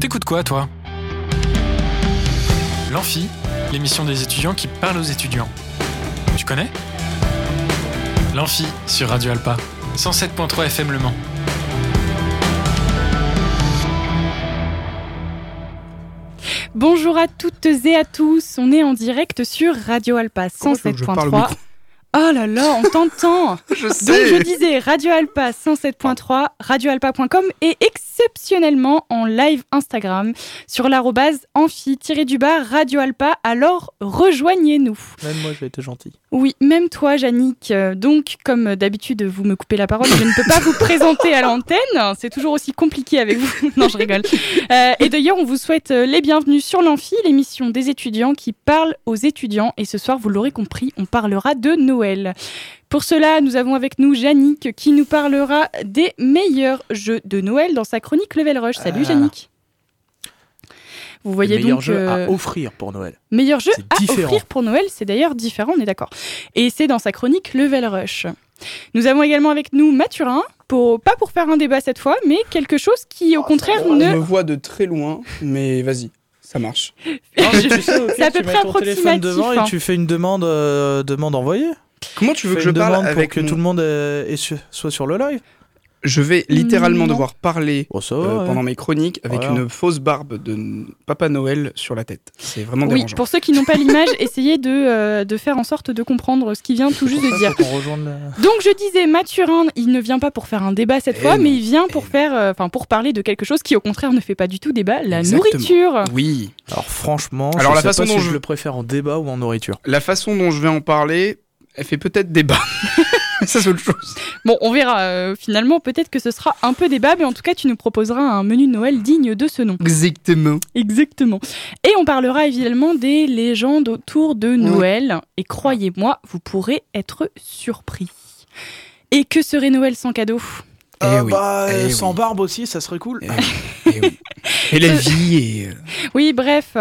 T'écoutes quoi, toi? L'Amphi, l'émission des étudiants qui parlent aux étudiants. Tu connais? L'Amphi sur Radio Alpa, 107.3 FM Le Mans. Bonjour à toutes et à tous, on est en direct sur Radio Alpa 107.3. Oh là là, on t'entend Je Donc sais je disais Radio Alpa 107.3, radioalpa.com et exceptionnellement en live Instagram sur l'arrobase amphi-du-bas Radio Alpa. Alors rejoignez-nous. Même moi, j'ai été gentil. Oui, même toi, Yannick. Euh, Donc, comme d'habitude, vous me coupez la parole, je ne peux pas vous présenter à l'antenne. C'est toujours aussi compliqué avec vous. non, je rigole. Euh, et d'ailleurs, on vous souhaite euh, les bienvenus sur l'Amphi, l'émission des étudiants qui parle aux étudiants. Et ce soir, vous l'aurez compris, on parlera de Noël. Pour cela, nous avons avec nous Yannick qui nous parlera des meilleurs jeux de Noël dans sa chronique Level Rush. Salut, Ah. Yannick. Vous voyez le meilleur donc jeu euh, à offrir pour Noël. Meilleur jeu à différent. offrir pour Noël, c'est d'ailleurs différent, on est d'accord. Et c'est dans sa chronique Level Rush. Nous avons également avec nous Mathurin, pour, pas pour faire un débat cette fois, mais quelque chose qui au contraire On me ne... voit de très loin, mais vas-y, ça marche. C'est à peu près ton téléphone approximatif, devant hein. et tu fais une demande, euh, demande envoyée. Comment tu veux que je parle demande avec pour que mon- tout le monde euh, est soit sur le live. Je vais littéralement Non. devoir parler Oh, euh, ouais. pendant mes chroniques avec Voilà. une fausse barbe de Papa Noël sur la tête. C'est vraiment Oui, dérangeant. pour ceux qui n'ont pas l'image, essayez de, euh, de faire en sorte de comprendre ce qu'il vient tout juste de dire. La- Donc je disais, Mathurin, il ne vient pas pour faire un débat cette Eh fois, non, mais il vient pour eh faire, euh, enfin pour parler de quelque chose qui au contraire ne fait pas du tout débat, la Exactement. nourriture. Oui. Alors franchement, Alors, je la sais façon pas dont si je- je le préfère en débat ou en nourriture. La façon dont je vais en parler, elle fait peut-être débat. Ça, c'est autre chose. Bon, on verra. euh, finalement, peut-être que ce sera un peu débat, mais en tout cas, tu nous proposeras un menu de Noël digne de ce nom. Exactement. Exactement. Et on parlera évidemment des légendes autour de Noël. Et croyez-moi, vous pourrez être surpris. Et que serait Noël sans cadeau? Oui, bah, eh euh, oui. sans barbe aussi, ça serait cool. Eh Eh oui. Et la vie euh, Oui, bref.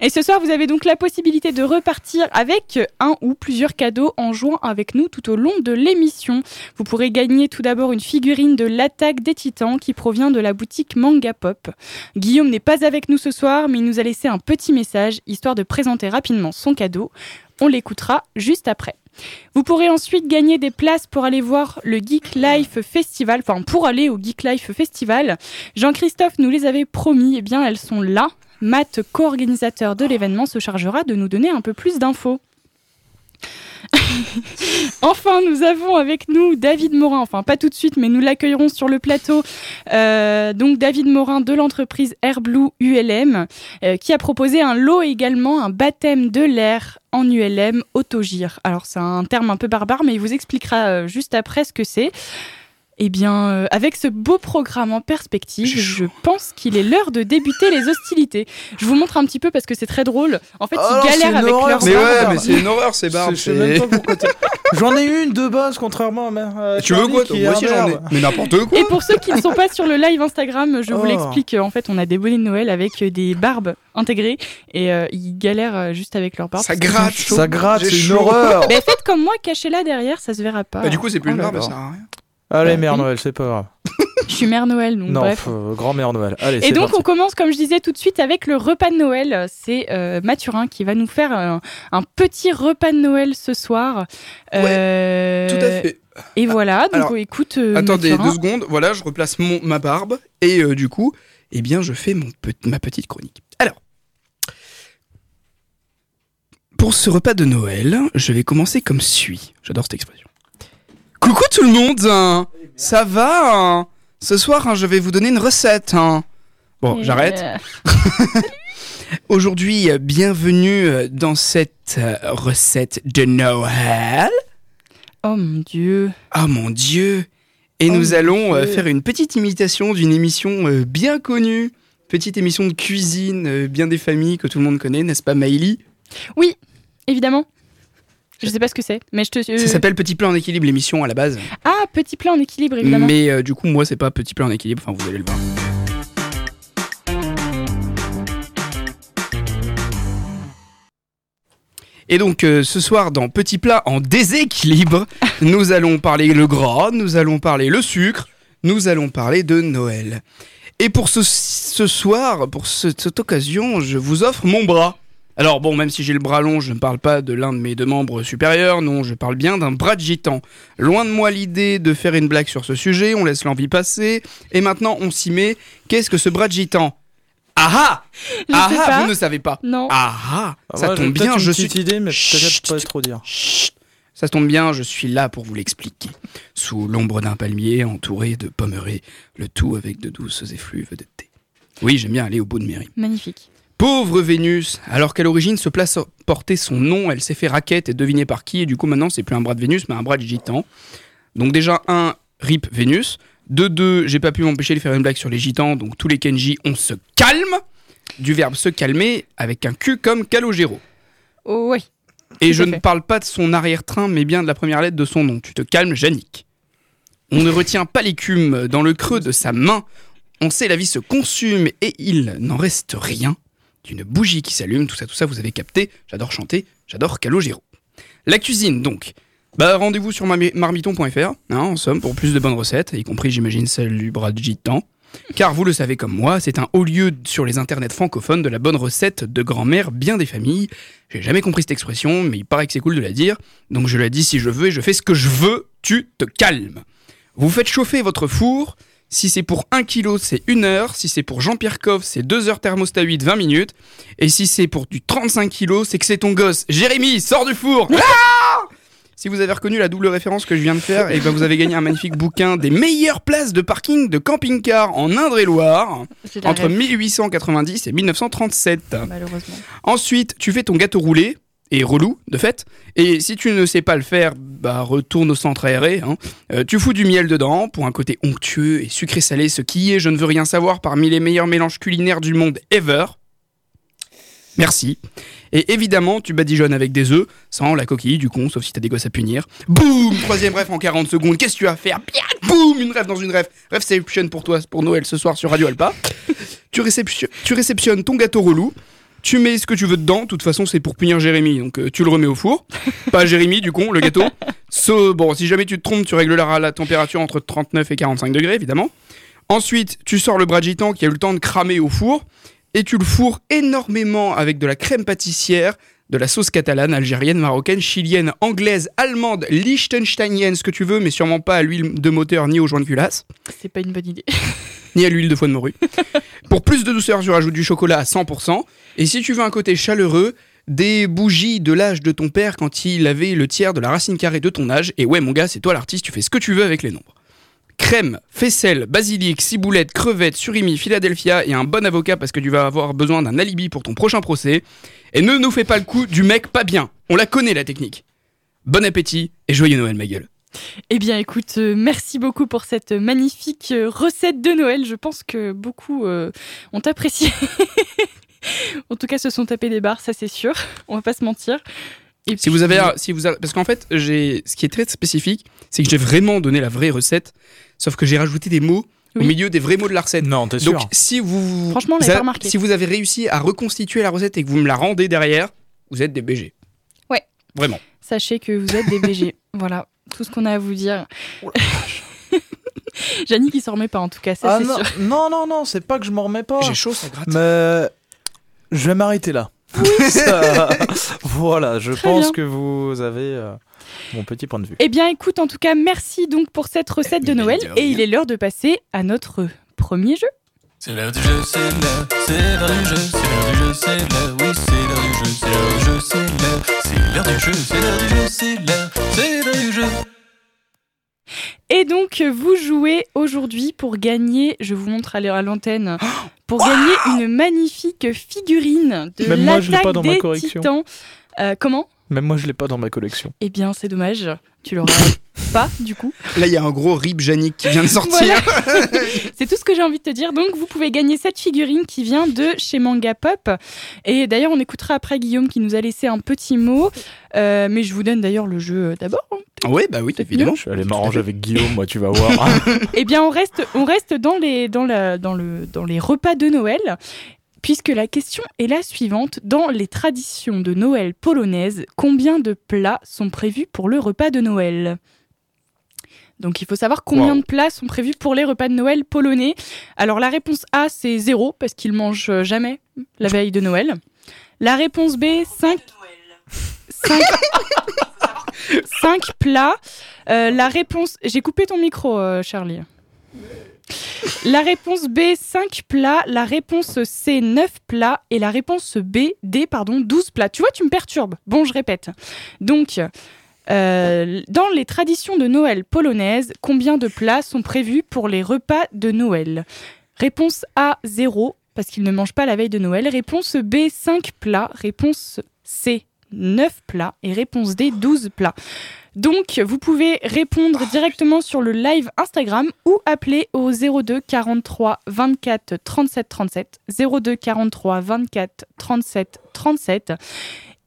Et ce soir, vous avez donc la possibilité de repartir avec un ou plusieurs cadeaux en jouant avec nous tout au long de l'émission. Vous pourrez gagner tout d'abord une figurine de l'attaque des titans qui provient de la boutique Manga Pop. Guillaume n'est pas avec nous ce soir, mais il nous a laissé un petit message histoire de présenter rapidement son cadeau. On l'écoutera juste après. Vous pourrez ensuite gagner des places pour aller voir le Geek Life Festival, enfin pour aller au Geek Life Festival. Jean-Christophe nous les avait promis, et bien elles sont là. Matt, co-organisateur de l'événement, se chargera de nous donner un peu plus d'infos. enfin, nous avons avec nous David Morin, enfin pas tout de suite, mais nous l'accueillerons sur le plateau. Euh, donc David Morin de l'entreprise Airblue ULM, euh, qui a proposé un lot également, un baptême de l'air en ULM autogire. Alors c'est un terme un peu barbare, mais il vous expliquera euh, juste après ce que c'est. Eh bien, euh, avec ce beau programme en perspective, je pense qu'il est l'heure de débuter les hostilités. Je vous montre un petit peu parce que c'est très drôle. En fait, Oh ils c'est galèrent avec horreur, leur Mais ouais, mais c'est une horreur, ces barbes. Je sais même c'est- pas pourquoi t'as- J'en ai une de base, contrairement à ma. euh, Tu veux Charlie quoi qui est Moi aussi, j'en ai. Mais n'importe quoi. Et pour ceux qui ne sont pas sur le live Instagram, je vous Oh. l'explique. En fait, on a des bonnets de Noël avec des barbes intégrées et euh, ils galèrent euh, juste avec leurs barbes. Ça gratte. Ça gratte, J'ai c'est une chaud. horreur. Mais faites comme moi, cachez-la derrière, ça se verra pas. Bah, du coup, c'est plus Oh une là barbe, là. ça sert à rien. Allez, Bah, mère oui. Noël, c'est pas grave. Je suis mère Noël, donc Non, bref. euh, grand-mère Noël. Allez, Et donc parti. on commence, comme je disais tout de suite, avec le repas de Noël. C'est euh, Mathurin qui va nous faire un, un petit repas de Noël ce soir. Euh, Tout à fait. Et voilà, donc Alors, écoute. euh, Attendez Mathurin. deux secondes. Voilà, je replace mon, ma barbe. Et euh, du coup, eh bien, je fais mon pe- ma petite chronique. Alors, pour ce repas de Noël, je vais commencer comme suit. J'adore cette expression. Coucou tout le monde hein. Ça va hein Ce soir, hein, je vais vous donner une recette. Bon, j'arrête. euh, Aujourd'hui, euh, bienvenue euh, dans cette recette de Noël. Oh mon dieu. Ah mon Dieu Et Oh nous allons Dieu. faire une petite imitation d'une émission bien connue. Petite émission de cuisine, bien des familles que tout le monde connaît, n'est-ce pas Maïli Oui, évidemment. Je sais pas ce que c'est, mais je te. euh, Ça s'appelle Petit plat en équilibre, l'émission à la base. Ah, petit plat en équilibre, évidemment. Mais euh, du coup, moi, c'est pas Petit plat en équilibre, enfin, vous allez le voir. Et donc, euh, ce soir, dans Petit plat en déséquilibre, nous allons parler le gras, nous allons parler le sucre, nous allons parler de Noël. Et pour ce, ce soir, pour ce- cette occasion, je vous offre mon bras. Alors bon, même si j'ai le bras long, je ne parle pas de l'un de mes deux membres supérieurs, non, je parle bien d'un bras de gitan. Loin de moi l'idée de faire une blague sur ce sujet, on laisse l'envie passer, et maintenant on s'y met. Qu'est-ce que ce bras de gitan? Ah ah Ah ah, vous ne savez pas Non. Ah ah Ça tombe bien, je suis... petite idée, mais peut-être pas trop dire. Chut. Ça tombe bien, je suis là pour vous l'expliquer. Sous l'ombre d'un palmier, entouré de pommerets, le tout avec de douces effluves de thé. Oui, j'aime bien aller au bout de mes rimes. Magnifique. Pauvre Vénus, alors qu'à l'origine se place porter son nom, elle s'est fait raquette et devinée par qui, et du coup maintenant c'est plus un bras de Vénus, mais un bras de gitan. Donc déjà, un, rip Vénus. De deux, j'ai pas pu m'empêcher de faire une blague sur les gitans, donc tous les Kenji, on se calme. Du verbe se calmer, avec un cul comme Calogero. Oh, oui. Et je ne parle pas de son arrière-train, mais bien de la première lettre de son nom. Tu te calmes, Yannick. On ne retient pas l'écume dans le creux de sa main. On sait la vie se consume et il n'en reste rien d'une bougie qui s'allume. Tout ça, tout ça, vous avez capté. J'adore chanter, j'adore Calogero. La cuisine, donc. Bah, rendez-vous sur marmi- marmiton.fr, hein, en somme, pour plus de bonnes recettes, y compris, j'imagine, celle du bras de gitan. Car vous le savez comme moi, c'est un haut lieu sur les internets francophones de la bonne recette de grand-mère bien des familles. J'ai jamais compris cette expression, mais il paraît que c'est cool de la dire. Donc je la dis si je veux et je fais ce que je veux, tu te calmes. Vous faites chauffer votre four. Si c'est pour 1 kg, c'est 1 heure. Si c'est pour Jean-Pierre Coff, c'est 2 heures thermostat 8, 20 minutes. Et si c'est pour du 35 kg, c'est que c'est ton gosse. Jérémy, sors du four Ah Si vous avez reconnu la double référence que je viens de faire, et ben vous avez gagné un magnifique bouquin des meilleures places de parking de camping-car en Indre-et-Loire entre rêve, 1890 et 1937. malheureusement. Ensuite, tu fais ton gâteau roulé, et relou, de fait. Et si tu ne sais pas le faire, bah retourne au centre aéré. hein. Euh, tu fous du miel dedans pour un côté onctueux et sucré-salé, ce qui est, je ne veux rien savoir, parmi les meilleurs mélanges culinaires du monde ever. Merci. Et évidemment, tu badigeonnes avec des œufs, sans la coquille du con, sauf si t'as des gosses à punir. Boum Troisième rêve en 40 secondes. Qu'est-ce que tu vas faire? Boum Une rêve dans une rêve. Rêveception pour toi, pour Noël ce soir sur Radio Alpa. tu, tu réceptionnes ton gâteau relou. Tu mets ce que tu veux dedans. De toute façon, c'est pour punir Jérémy. Donc, euh, tu le remets au four. Pas Jérémy, du con, le gâteau. So, bon, si jamais tu te trompes, tu régleras la température entre 39 et 45 degrés, évidemment. Ensuite, tu sors le bras de gitan qui a eu le temps de cramer au four. Et tu le fourres énormément avec de la crème pâtissière, de la sauce catalane, algérienne, marocaine, chilienne, anglaise, allemande, liechtensteinienne, ce que tu veux, mais sûrement pas à l'huile de moteur ni au joint de culasse C'est pas une bonne idée. ni à l'huile de foie de morue. Pour plus de douceur, tu rajoutes du chocolat à 100%. Et si tu veux un côté chaleureux, des bougies de l'âge de ton père quand il avait le tiers de la racine carrée de ton âge. Et ouais, mon gars, c'est toi l'artiste, tu fais ce que tu veux avec les nombres. Crème, faisselle, basilic, ciboulette, crevettes, surimi, Philadelphia et un bon avocat parce que tu vas avoir besoin d'un alibi pour ton prochain procès. Et ne nous fais pas le coup du mec pas bien. On la connaît la technique. Bon appétit et joyeux Noël, ma gueule. Eh bien, écoute, euh, merci beaucoup pour cette magnifique euh, recette de Noël. Je pense que beaucoup euh, ont apprécié. en tout cas, se sont tapés des barres, ça c'est sûr. On va pas se mentir. Et Si vous avez, si vous avez- parce qu'en fait, j'ai, ce qui est très spécifique, c'est que j'ai vraiment donné la vraie recette, sauf que j'ai rajouté des mots au milieu des vrais mots de la recette. Non, t'es Donc, sûr si vous, Franchement, on l'avait a- pas remarqué. si vous avez réussi à reconstituer la recette et que vous me la rendez derrière, vous êtes des BG. Ouais. Vraiment. Sachez que vous êtes des BG. voilà, tout ce qu'on a à vous dire. Jannick, il s'en remet pas en tout cas, ça Ah c'est non, sûr. non, non, non, c'est pas que je m'en remets pas. J'ai chaud, ça gratte. Mais je vais m'arrêter là. Ça- voilà, je Très pense bien. que vous avez euh, mon petit point de vue. Eh bien, écoute, en tout cas, merci donc pour cette recette de Mais Noël. Et rien. il est l'heure de passer à notre premier jeu. C'est l'heure du jeu, c'est l'heure, c'est l'heure du jeu, c'est l'heure du jeu, c'est l'heure, oui, c'est l'heure du jeu, c'est l'heure du jeu, c'est l'heure, c'est l'heure du jeu, c'est l'heure du jeu, c'est l'heure, c'est l'heure du jeu. Et donc, vous jouez aujourd'hui pour gagner, je vous montre à l'antenne, pour gagner une magnifique figurine de Même moi, je l'ai l'attaque pas dans ma des collection. titans. Euh, comment? Même moi, je l'ai pas dans ma collection. Eh bien, c'est dommage, tu l'auras pas du coup. Là, il y a un gros rip Yannick qui vient de sortir. C'est tout ce que j'ai envie de te dire. Donc, vous pouvez gagner cette figurine qui vient de chez Manga Pop. Et d'ailleurs, on écoutera après Guillaume qui nous a laissé un petit mot. Euh, mais je vous donne d'ailleurs le jeu euh, d'abord. hein. oui, bah oui, évidemment. Je suis allé m'arranger avec Guillaume, moi, tu vas voir. Eh bien, on reste, on reste dans, les, dans, la, dans, le, dans les repas de Noël. Puisque la question est la suivante. Dans les traditions de Noël polonaises, combien de plats sont prévus pour le repas de Noël? Donc il faut savoir combien Wow. de plats sont prévus pour les repas de Noël polonais. Alors la réponse A, c'est 0, parce qu'ils mangent jamais la veille de Noël. La réponse B, 5... 5... 5 plats. Euh, la réponse... J'ai coupé ton micro, euh, Charlie. La réponse B, 5 plats. La réponse C, 9 plats. Et la réponse B, D, pardon, 12 plats. Tu vois, tu me perturbes. Bon, je répète. Donc, euh, dans les traditions de Noël polonaises, combien de plats sont prévus pour les repas de Noël? Réponse A, 0, parce qu'ils ne mangent pas la veille de Noël. Réponse B, 5 plats. Réponse C, 9 plats. Et réponse D, 12 plats. Donc, vous pouvez répondre directement sur le live Instagram ou appeler au 02 43 24 37 37. 02 43 24 37 37.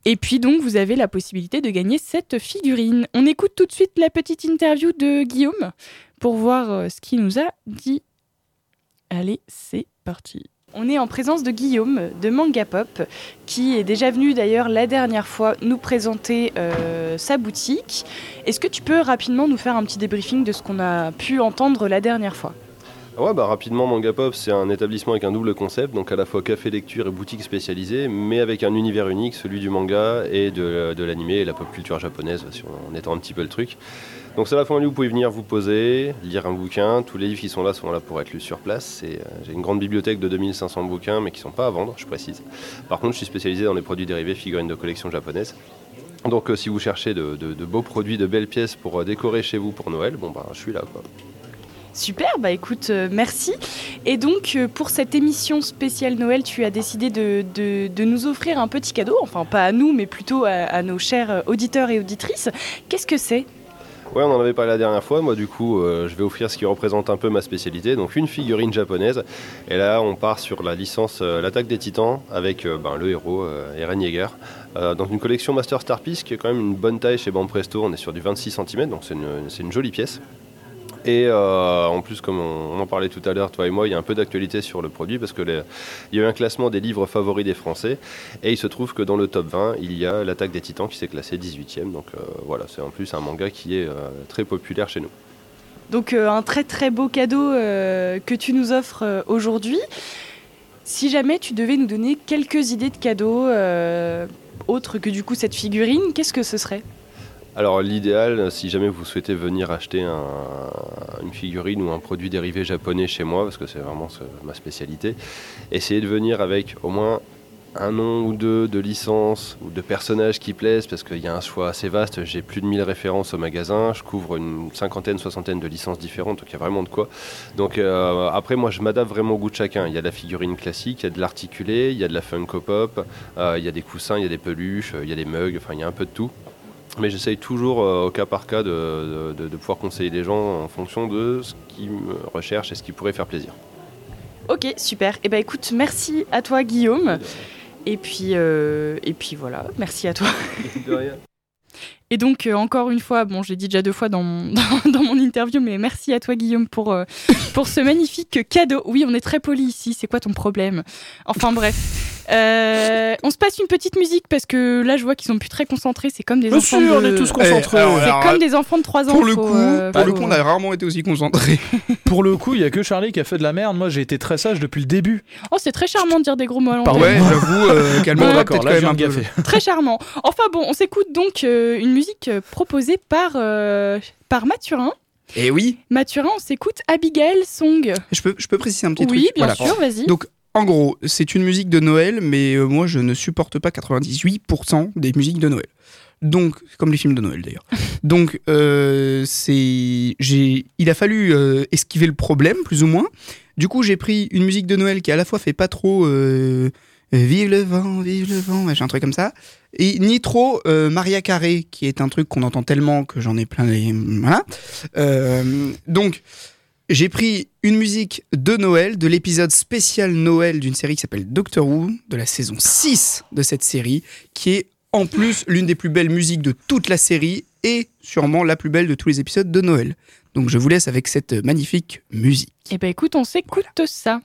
Et puis donc, vous avez la possibilité de gagner cette figurine. On écoute tout de suite la petite interview de Guillaume pour voir euh, ce qu'il nous a dit. Allez, c'est parti. On est en présence de Guillaume de Manga Pop, qui est déjà venu d'ailleurs la dernière fois nous présenter euh, sa boutique. Est-ce que tu peux rapidement nous faire un petit débriefing de ce qu'on a pu entendre la dernière fois? Ah Ouais, bah rapidement, Manga Pop, c'est un établissement avec un double concept, donc à la fois café lecture et boutique spécialisée, mais avec un univers unique, celui du manga et de, de l'animé et la pop culture japonaise, si on, on étend un petit peu le truc. Donc c'est la lieu où vous pouvez venir vous poser, lire un bouquin, tous les livres qui sont là sont là pour être lus sur place. Euh, J'ai une grande bibliothèque de 2500 bouquins, mais qui ne sont pas à vendre, je précise. Par contre, je suis spécialisé dans les produits dérivés, figurines de collection japonaise. Donc euh, si vous cherchez de, beaux produits, de belles pièces pour euh, décorer chez vous pour Noël, bon bah je suis là quoi. Super, bah écoute, merci. Et donc, pour cette émission spéciale Noël, tu as décidé de, nous offrir un petit cadeau, enfin pas à nous, mais plutôt à, nos chers auditeurs et auditrices. Qu'est-ce que c'est? Ouais, on en avait parlé la dernière fois. Moi, du coup, euh, je vais offrir ce qui représente un peu ma spécialité, donc une figurine japonaise. Et là, on part sur la licence euh, L'attaque des titans avec euh, ben, le héros Eren Yeager. Dans une collection Master Star Piece qui est quand même une bonne taille chez Banpresto. On est sur du 26 cm, donc c'est une jolie pièce. Et euh, en plus, comme on, en parlait tout à l'heure, toi et moi, il y a un peu d'actualité sur le produit parce que les- il y a eu un classement des livres favoris des Français. Et il se trouve que dans le top 20, il y a L'attaque des titans qui s'est classé 18e. Donc euh, voilà, c'est en plus un manga qui est euh, très populaire chez nous. Donc, un très très beau cadeau que tu nous offres aujourd'hui. Si jamais tu devais nous donner quelques idées de cadeaux autres que du coup cette figurine, qu'est-ce que ce serait? Alors l'idéal, si jamais vous souhaitez venir acheter un- une figurine ou un produit dérivé japonais chez moi, parce que c'est vraiment ma spécialité, essayez de venir avec au moins un nom ou deux de licences ou de personnages qui plaisent, parce qu'il y a un choix assez vaste. J'ai plus de 1000 références au magasin, je couvre une cinquantaine, soixantaine de licences différentes, donc il y a vraiment de quoi. Donc euh, après, moi je m'adapte vraiment au goût de chacun. Il y a de la figurine classique, il y a de l'articulé, il y a de la Funko Pop, euh, il y a des coussins, il y a des peluches, euh, il y a des mugs, enfin il y a un peu de tout. Mais j'essaye toujours euh, au cas par cas de, de- de pouvoir conseiller les gens en fonction de ce qu'ils recherchent et ce qui pourrait faire plaisir. Ok, super. Et ben écoute, merci à toi Guillaume. Et puis, euh, et puis voilà, merci à toi. De rien. Et donc, euh, encore une fois, bon, j'ai dit déjà deux fois dans mon, dans, dans mon interview, mais merci à toi, Guillaume, pour, euh, pour ce magnifique cadeau. Oui, on est très poli ici, c'est quoi ton problème? Enfin, bref. Euh, on se passe une petite musique parce que là, je vois qu'ils sont plus très concentrés. C'est comme des Bien enfants. sûr, on de... est tous Eh, concentrés. alors, C'est comme des enfants de 3 ans. Pour le faut, coup, euh, pour le coup, on a rarement été aussi concentrés. Pour le coup, il y a que Charlie qui a fait de la merde. Moi, j'ai été très sage depuis le début. Oh, c'est très charmant de dire des gros mots à. Pardon. Ouais, j'avoue, euh, peut-être d'accord, quand là, je même un de gaffer. Très charmant. Enfin bon, on s'écoute donc euh, une musique euh, proposée par, euh, par Mathurin. Et oui, Mathurin, on s'écoute Abigail Song. je peux, je peux préciser un petit Oui, truc. bien Voilà. sûr, vas-y. Donc, en gros, c'est une musique de Noël, mais euh, moi, je ne supporte pas 98% des musiques de Noël. Donc, comme les films de Noël d'ailleurs. Donc, euh, c'est, j'ai, il a fallu euh, esquiver le problème, plus ou moins. Du coup, j'ai pris une musique de Noël qui à la fois fait pas trop Vive le vent, vive le vent, machin, un truc comme ça, et ni trop Maria Carré, qui est un truc qu'on entend tellement que j'en ai plein les. Voilà. Donc, j'ai pris une musique de Noël, de l'épisode spécial Noël d'une série qui s'appelle Doctor Who, de la saison 6 de cette série, qui est en plus l'une des plus belles musiques de toute la série et sûrement la plus belle de tous les épisodes de Noël. Donc je vous laisse avec cette magnifique musique. Eh ben écoute, on s'écoute ça.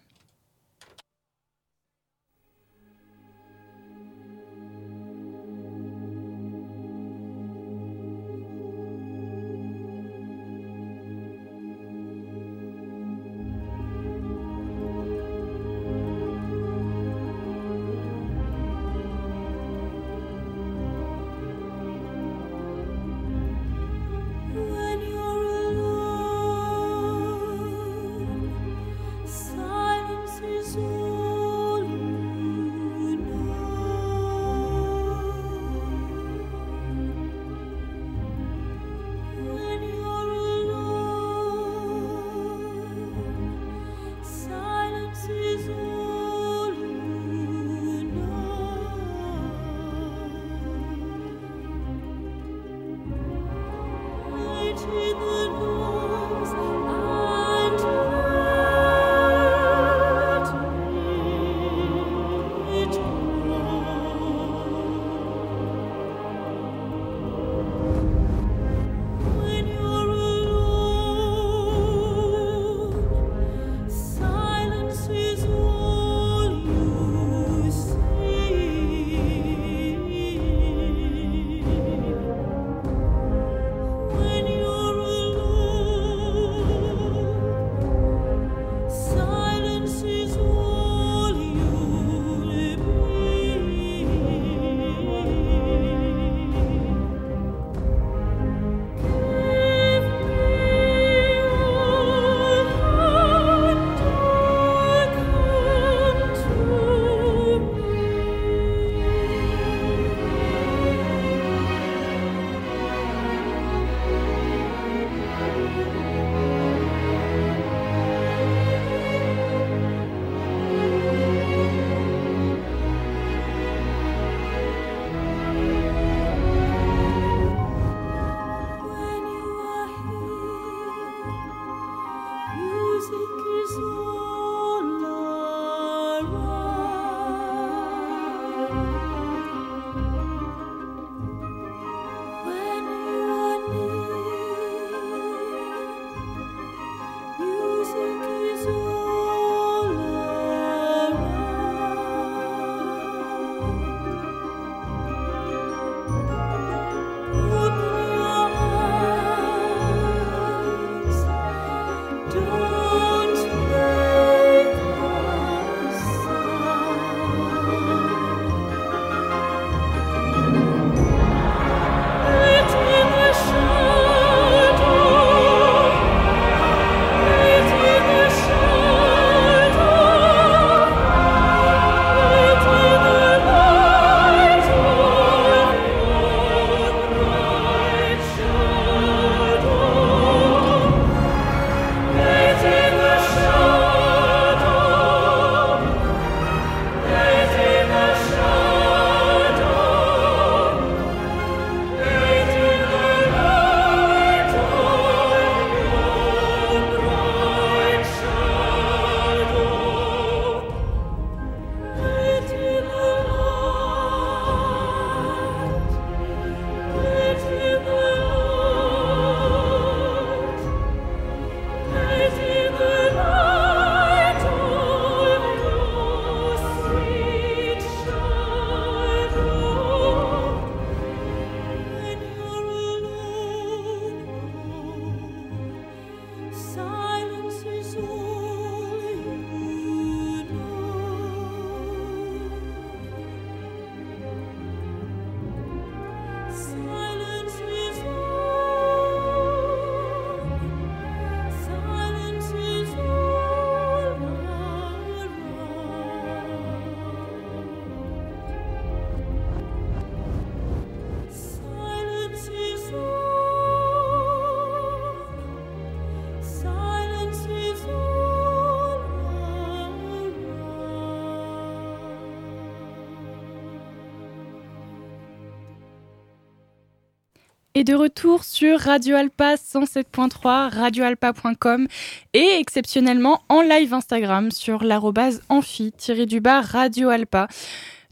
Est de retour sur Radio Alpa 107.3, radioalpa.com et exceptionnellement en live Instagram sur l'arrobase amphi-du-bas Radio Alpa.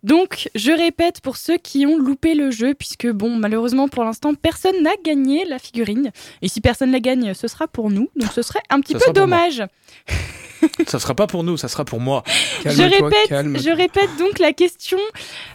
Donc, je répète pour ceux qui ont loupé le jeu, puisque bon, malheureusement pour l'instant, personne n'a gagné la figurine. Et si personne la gagne, ce sera pour nous. Donc, ce serait un petit Ça peu dommage. Ça sera pas pour nous, ça sera pour moi. Je répète, calme. je répète donc la question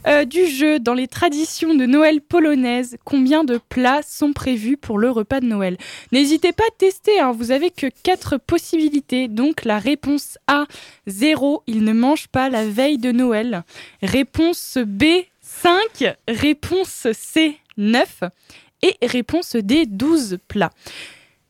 euh, du jeu. Dans les traditions de Noël polonaises, combien de plats sont prévus pour le repas de Noël? N'hésitez pas à tester, hein, vous avez que quatre possibilités. Donc la réponse A, 0, il ne mange pas la veille de Noël. Réponse B, 5. Réponse C, 9. Et réponse D, 12 plats.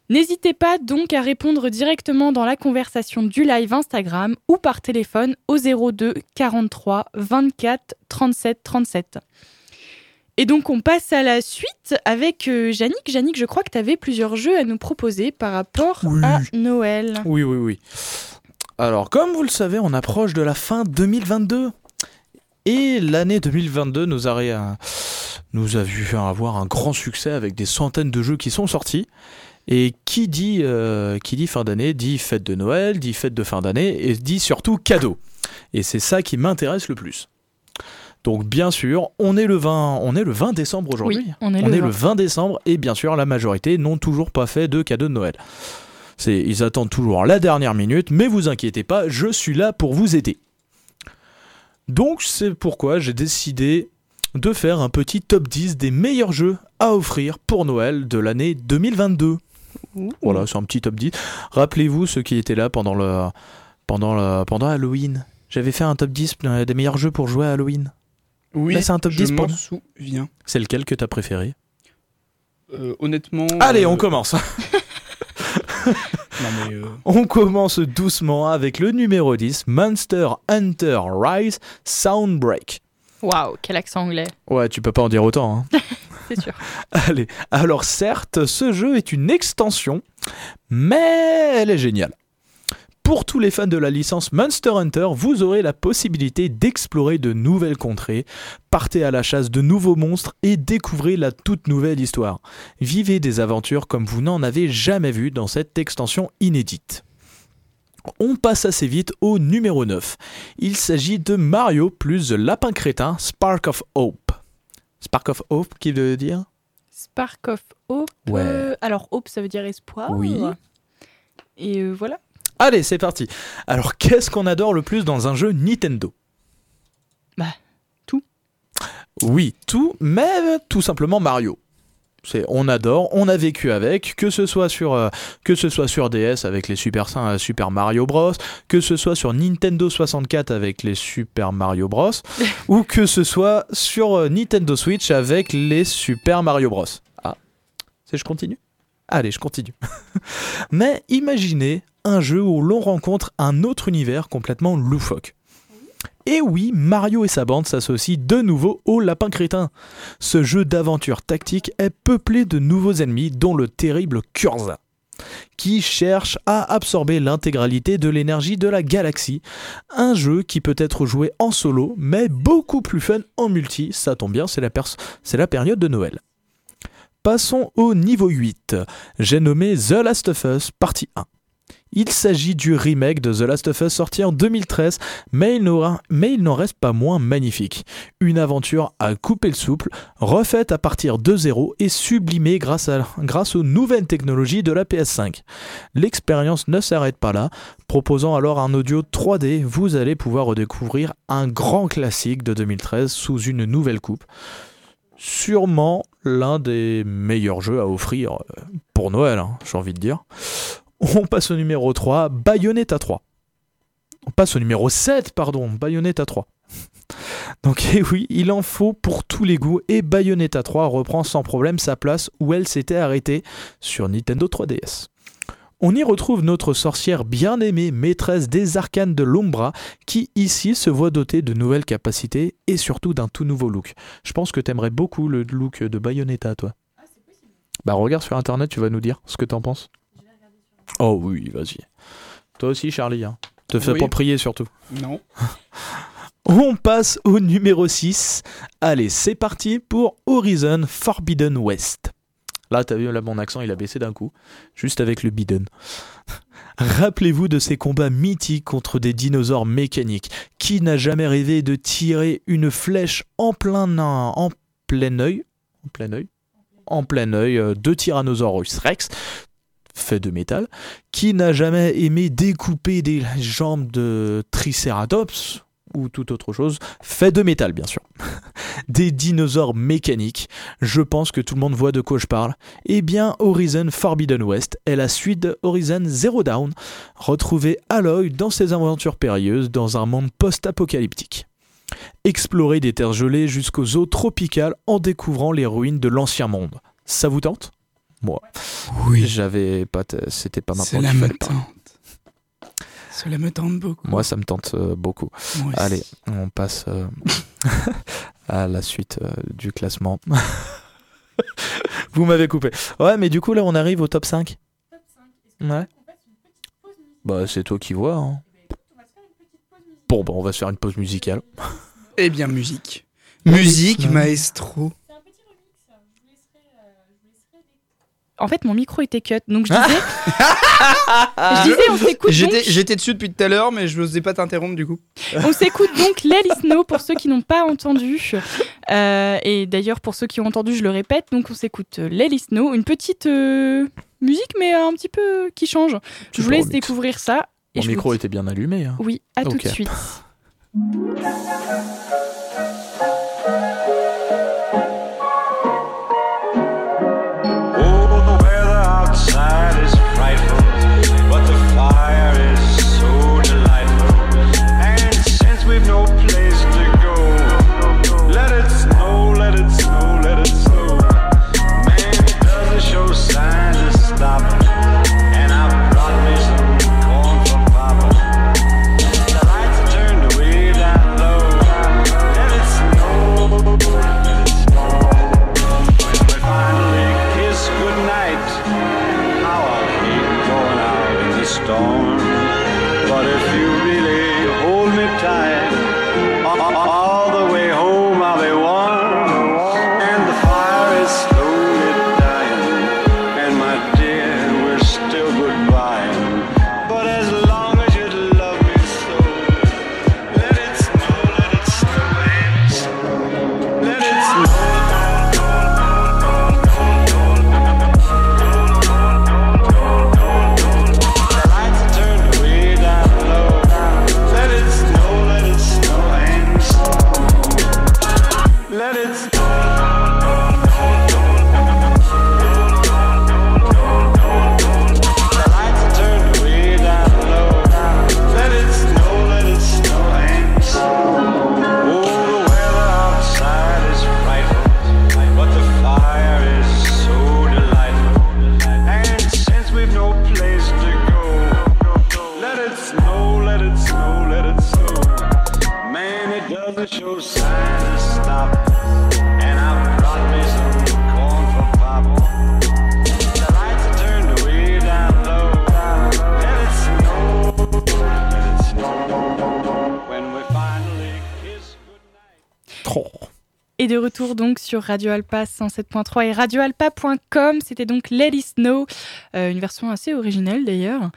N'hésitez pas donc à répondre directement dans la conversation du live Instagram ou par téléphone au 02 43 24 37 37. Et donc on passe à la suite avec euh, Yannick. Yannick, je crois que tu avais plusieurs jeux à nous proposer par rapport Oui. à Noël. Oui, oui, oui. Alors, comme vous le savez, on approche de la fin 2022. Et l'année 2022 nous a, euh, nous a vu avoir un grand succès avec des centaines de jeux qui sont sortis. Et qui dit, euh, qui dit fin d'année dit fête de Noël, dit fête de fin d'année et dit surtout cadeau. Et c'est ça qui m'intéresse le plus. Donc bien sûr, on est le 20, on est le 20 décembre aujourd'hui. Oui, on est On le est 20. le 20 décembre et bien sûr la majorité n'ont toujours pas fait de cadeau de Noël. C'est, ils attendent toujours la dernière minute, mais vous inquiétez pas, je suis là pour vous aider. Donc c'est pourquoi j'ai décidé de faire un petit top 10 des meilleurs jeux à offrir pour Noël de l'année 2022. Voilà, c'est un petit top 10. Rappelez-vous ceux qui étaient là pendant le pendant le, pendant Halloween. J'avais fait un top 10 des meilleurs jeux pour jouer à Halloween. Oui, Là, c'est un top je 10 pour souviens. C'est lequel que t'as préféré? Euh, honnêtement. Allez, euh, on commence. Non, mais, euh, On commence doucement avec le numéro 10, Monster Hunter Rise Soundbreak. Waouh, quel accent anglais, Ouais, tu peux pas en dire autant. hein. c'est sûr. Allez, alors certes, ce jeu est une extension, mais elle est géniale. Pour tous les fans de la licence Monster Hunter, vous aurez la possibilité d'explorer de nouvelles contrées, partez à la chasse de nouveaux monstres et découvrez la toute nouvelle histoire. Vivez des aventures comme vous n'en avez jamais vu dans cette extension inédite. On passe assez vite au numéro 9. Il s'agit de Mario plus The Lapin Crétin Spark of Hope. Spark of Hope, qui veut dire? Spark of Hope. Ouais. euh, alors, Hope, ça veut dire espoir. Oui. Et euh, voilà. Allez, c'est parti. Alors, qu'est-ce qu'on adore le plus dans un jeu Nintendo? Bah, tout. Oui, tout, mais tout simplement Mario. C'est, on adore, on a vécu avec, que ce soit sur, euh, que ce soit sur DS avec les Super, euh, Super Mario Bros, que ce soit sur Nintendo 64 avec les Super Mario Bros, ou que ce soit sur euh, Nintendo Switch avec les Super Mario Bros. Ah, c'est je continue? Allez, je continue. Mais imaginez un jeu où l'on rencontre un autre univers complètement loufoque. Et oui, Mario et sa bande s'associent de nouveau au Lapin Crétin. Ce jeu d'aventure tactique est peuplé de nouveaux ennemis, dont le terrible Kurza, qui cherche à absorber l'intégralité de l'énergie de la galaxie. Un jeu qui peut être joué en solo, mais beaucoup plus fun en multi. Ça tombe bien, c'est la, la période de Noël. Passons au niveau 8. J'ai nommé The Last of Us partie 1. Il s'agit du remake de The Last of Us sorti en 2013, mais il n'en reste pas moins magnifique. Une aventure à couper le souple, refaite à partir de zéro et sublimée grâce aux nouvelles technologies de la PS5. L'expérience ne s'arrête pas là. Proposant alors un audio 3D, vous allez pouvoir redécouvrir un grand classique de 2013 sous une nouvelle coupe. Sûrement l'un des meilleurs jeux à offrir euh, pour Noël, hein, j'ai envie de dire. On passe au numéro 3, Bayonetta 3. On passe au numéro 7, pardon, Bayonetta 3. Donc eh oui, il en faut pour tous les goûts et Bayonetta 3 reprend sans problème sa place où elle s'était arrêtée sur Nintendo 3DS. On y retrouve notre sorcière bien aimée, maîtresse des arcanes de l'Ombra, qui ici se voit dotée de nouvelles capacités et surtout d'un tout nouveau look. Je pense que t'aimerais beaucoup le look de Bayonetta, toi. Bah regarde sur internet, tu vas nous dire ce que t'en penses. Oh oui, vas-y. Toi aussi, Charlie. Hein. Te fais Oui. pas prier surtout. non. On passe au numéro 6. Allez, c'est parti pour Horizon Forbidden West. Là, t'as vu, là, mon accent, il a baissé d'un coup. Juste avec le bidon. Rappelez-vous de ces combats mythiques contre des dinosaures mécaniques. Qui n'a jamais rêvé de tirer une flèche en plein, en plein œil? En plein œil? En plein œil euh, de Tyrannosaurus Rex fait de métal, qui n'a jamais aimé découper des jambes de Triceratops ou toute autre chose, fait de métal bien sûr. Des dinosaures mécaniques, je pense que tout le monde voit de quoi je parle. Eh bien, Horizon Forbidden West est la suite de Horizon Zero Dawn, retrouvée Aloy dans ses aventures périlleuses dans un monde post-apocalyptique. Explorer des terres gelées jusqu'aux eaux tropicales en découvrant les ruines de l'ancien monde. Ça vous tente? Moi, Oui, j'avais pas, c'était pas ma cela première me tente. Cela me tente beaucoup. Moi, ça me tente euh, beaucoup. Moi aussi. Allez, on passe euh, à la suite euh, du classement. Vous m'avez coupé. Ouais, mais du coup, là, on arrive au top 5. Ouais. Bah, c'est toi qui vois. hein. Bon, bah, on va se faire une pause musicale. Eh bien, musique. Musique, Ouais. maestro. En fait, mon micro était cut, donc je disais. je disais, on s'écoute J'étais donc, j'étais dessus depuis tout à l'heure, mais je n'osais pas t'interrompre du coup. on s'écoute donc Let It Snow pour ceux qui n'ont pas entendu. Euh, et d'ailleurs, pour ceux qui ont entendu, je le répète, donc on s'écoute euh, Let It Snow, une petite euh, musique, mais un petit peu qui change. Je vous laisse découvrir ça. Et Mon je micro était bien allumé. hein. Oui, à tout de suite. De retour donc sur Radio Alpa 107.3 et radioalpa.com. C'était donc It Snow, euh, une version assez originale d'ailleurs,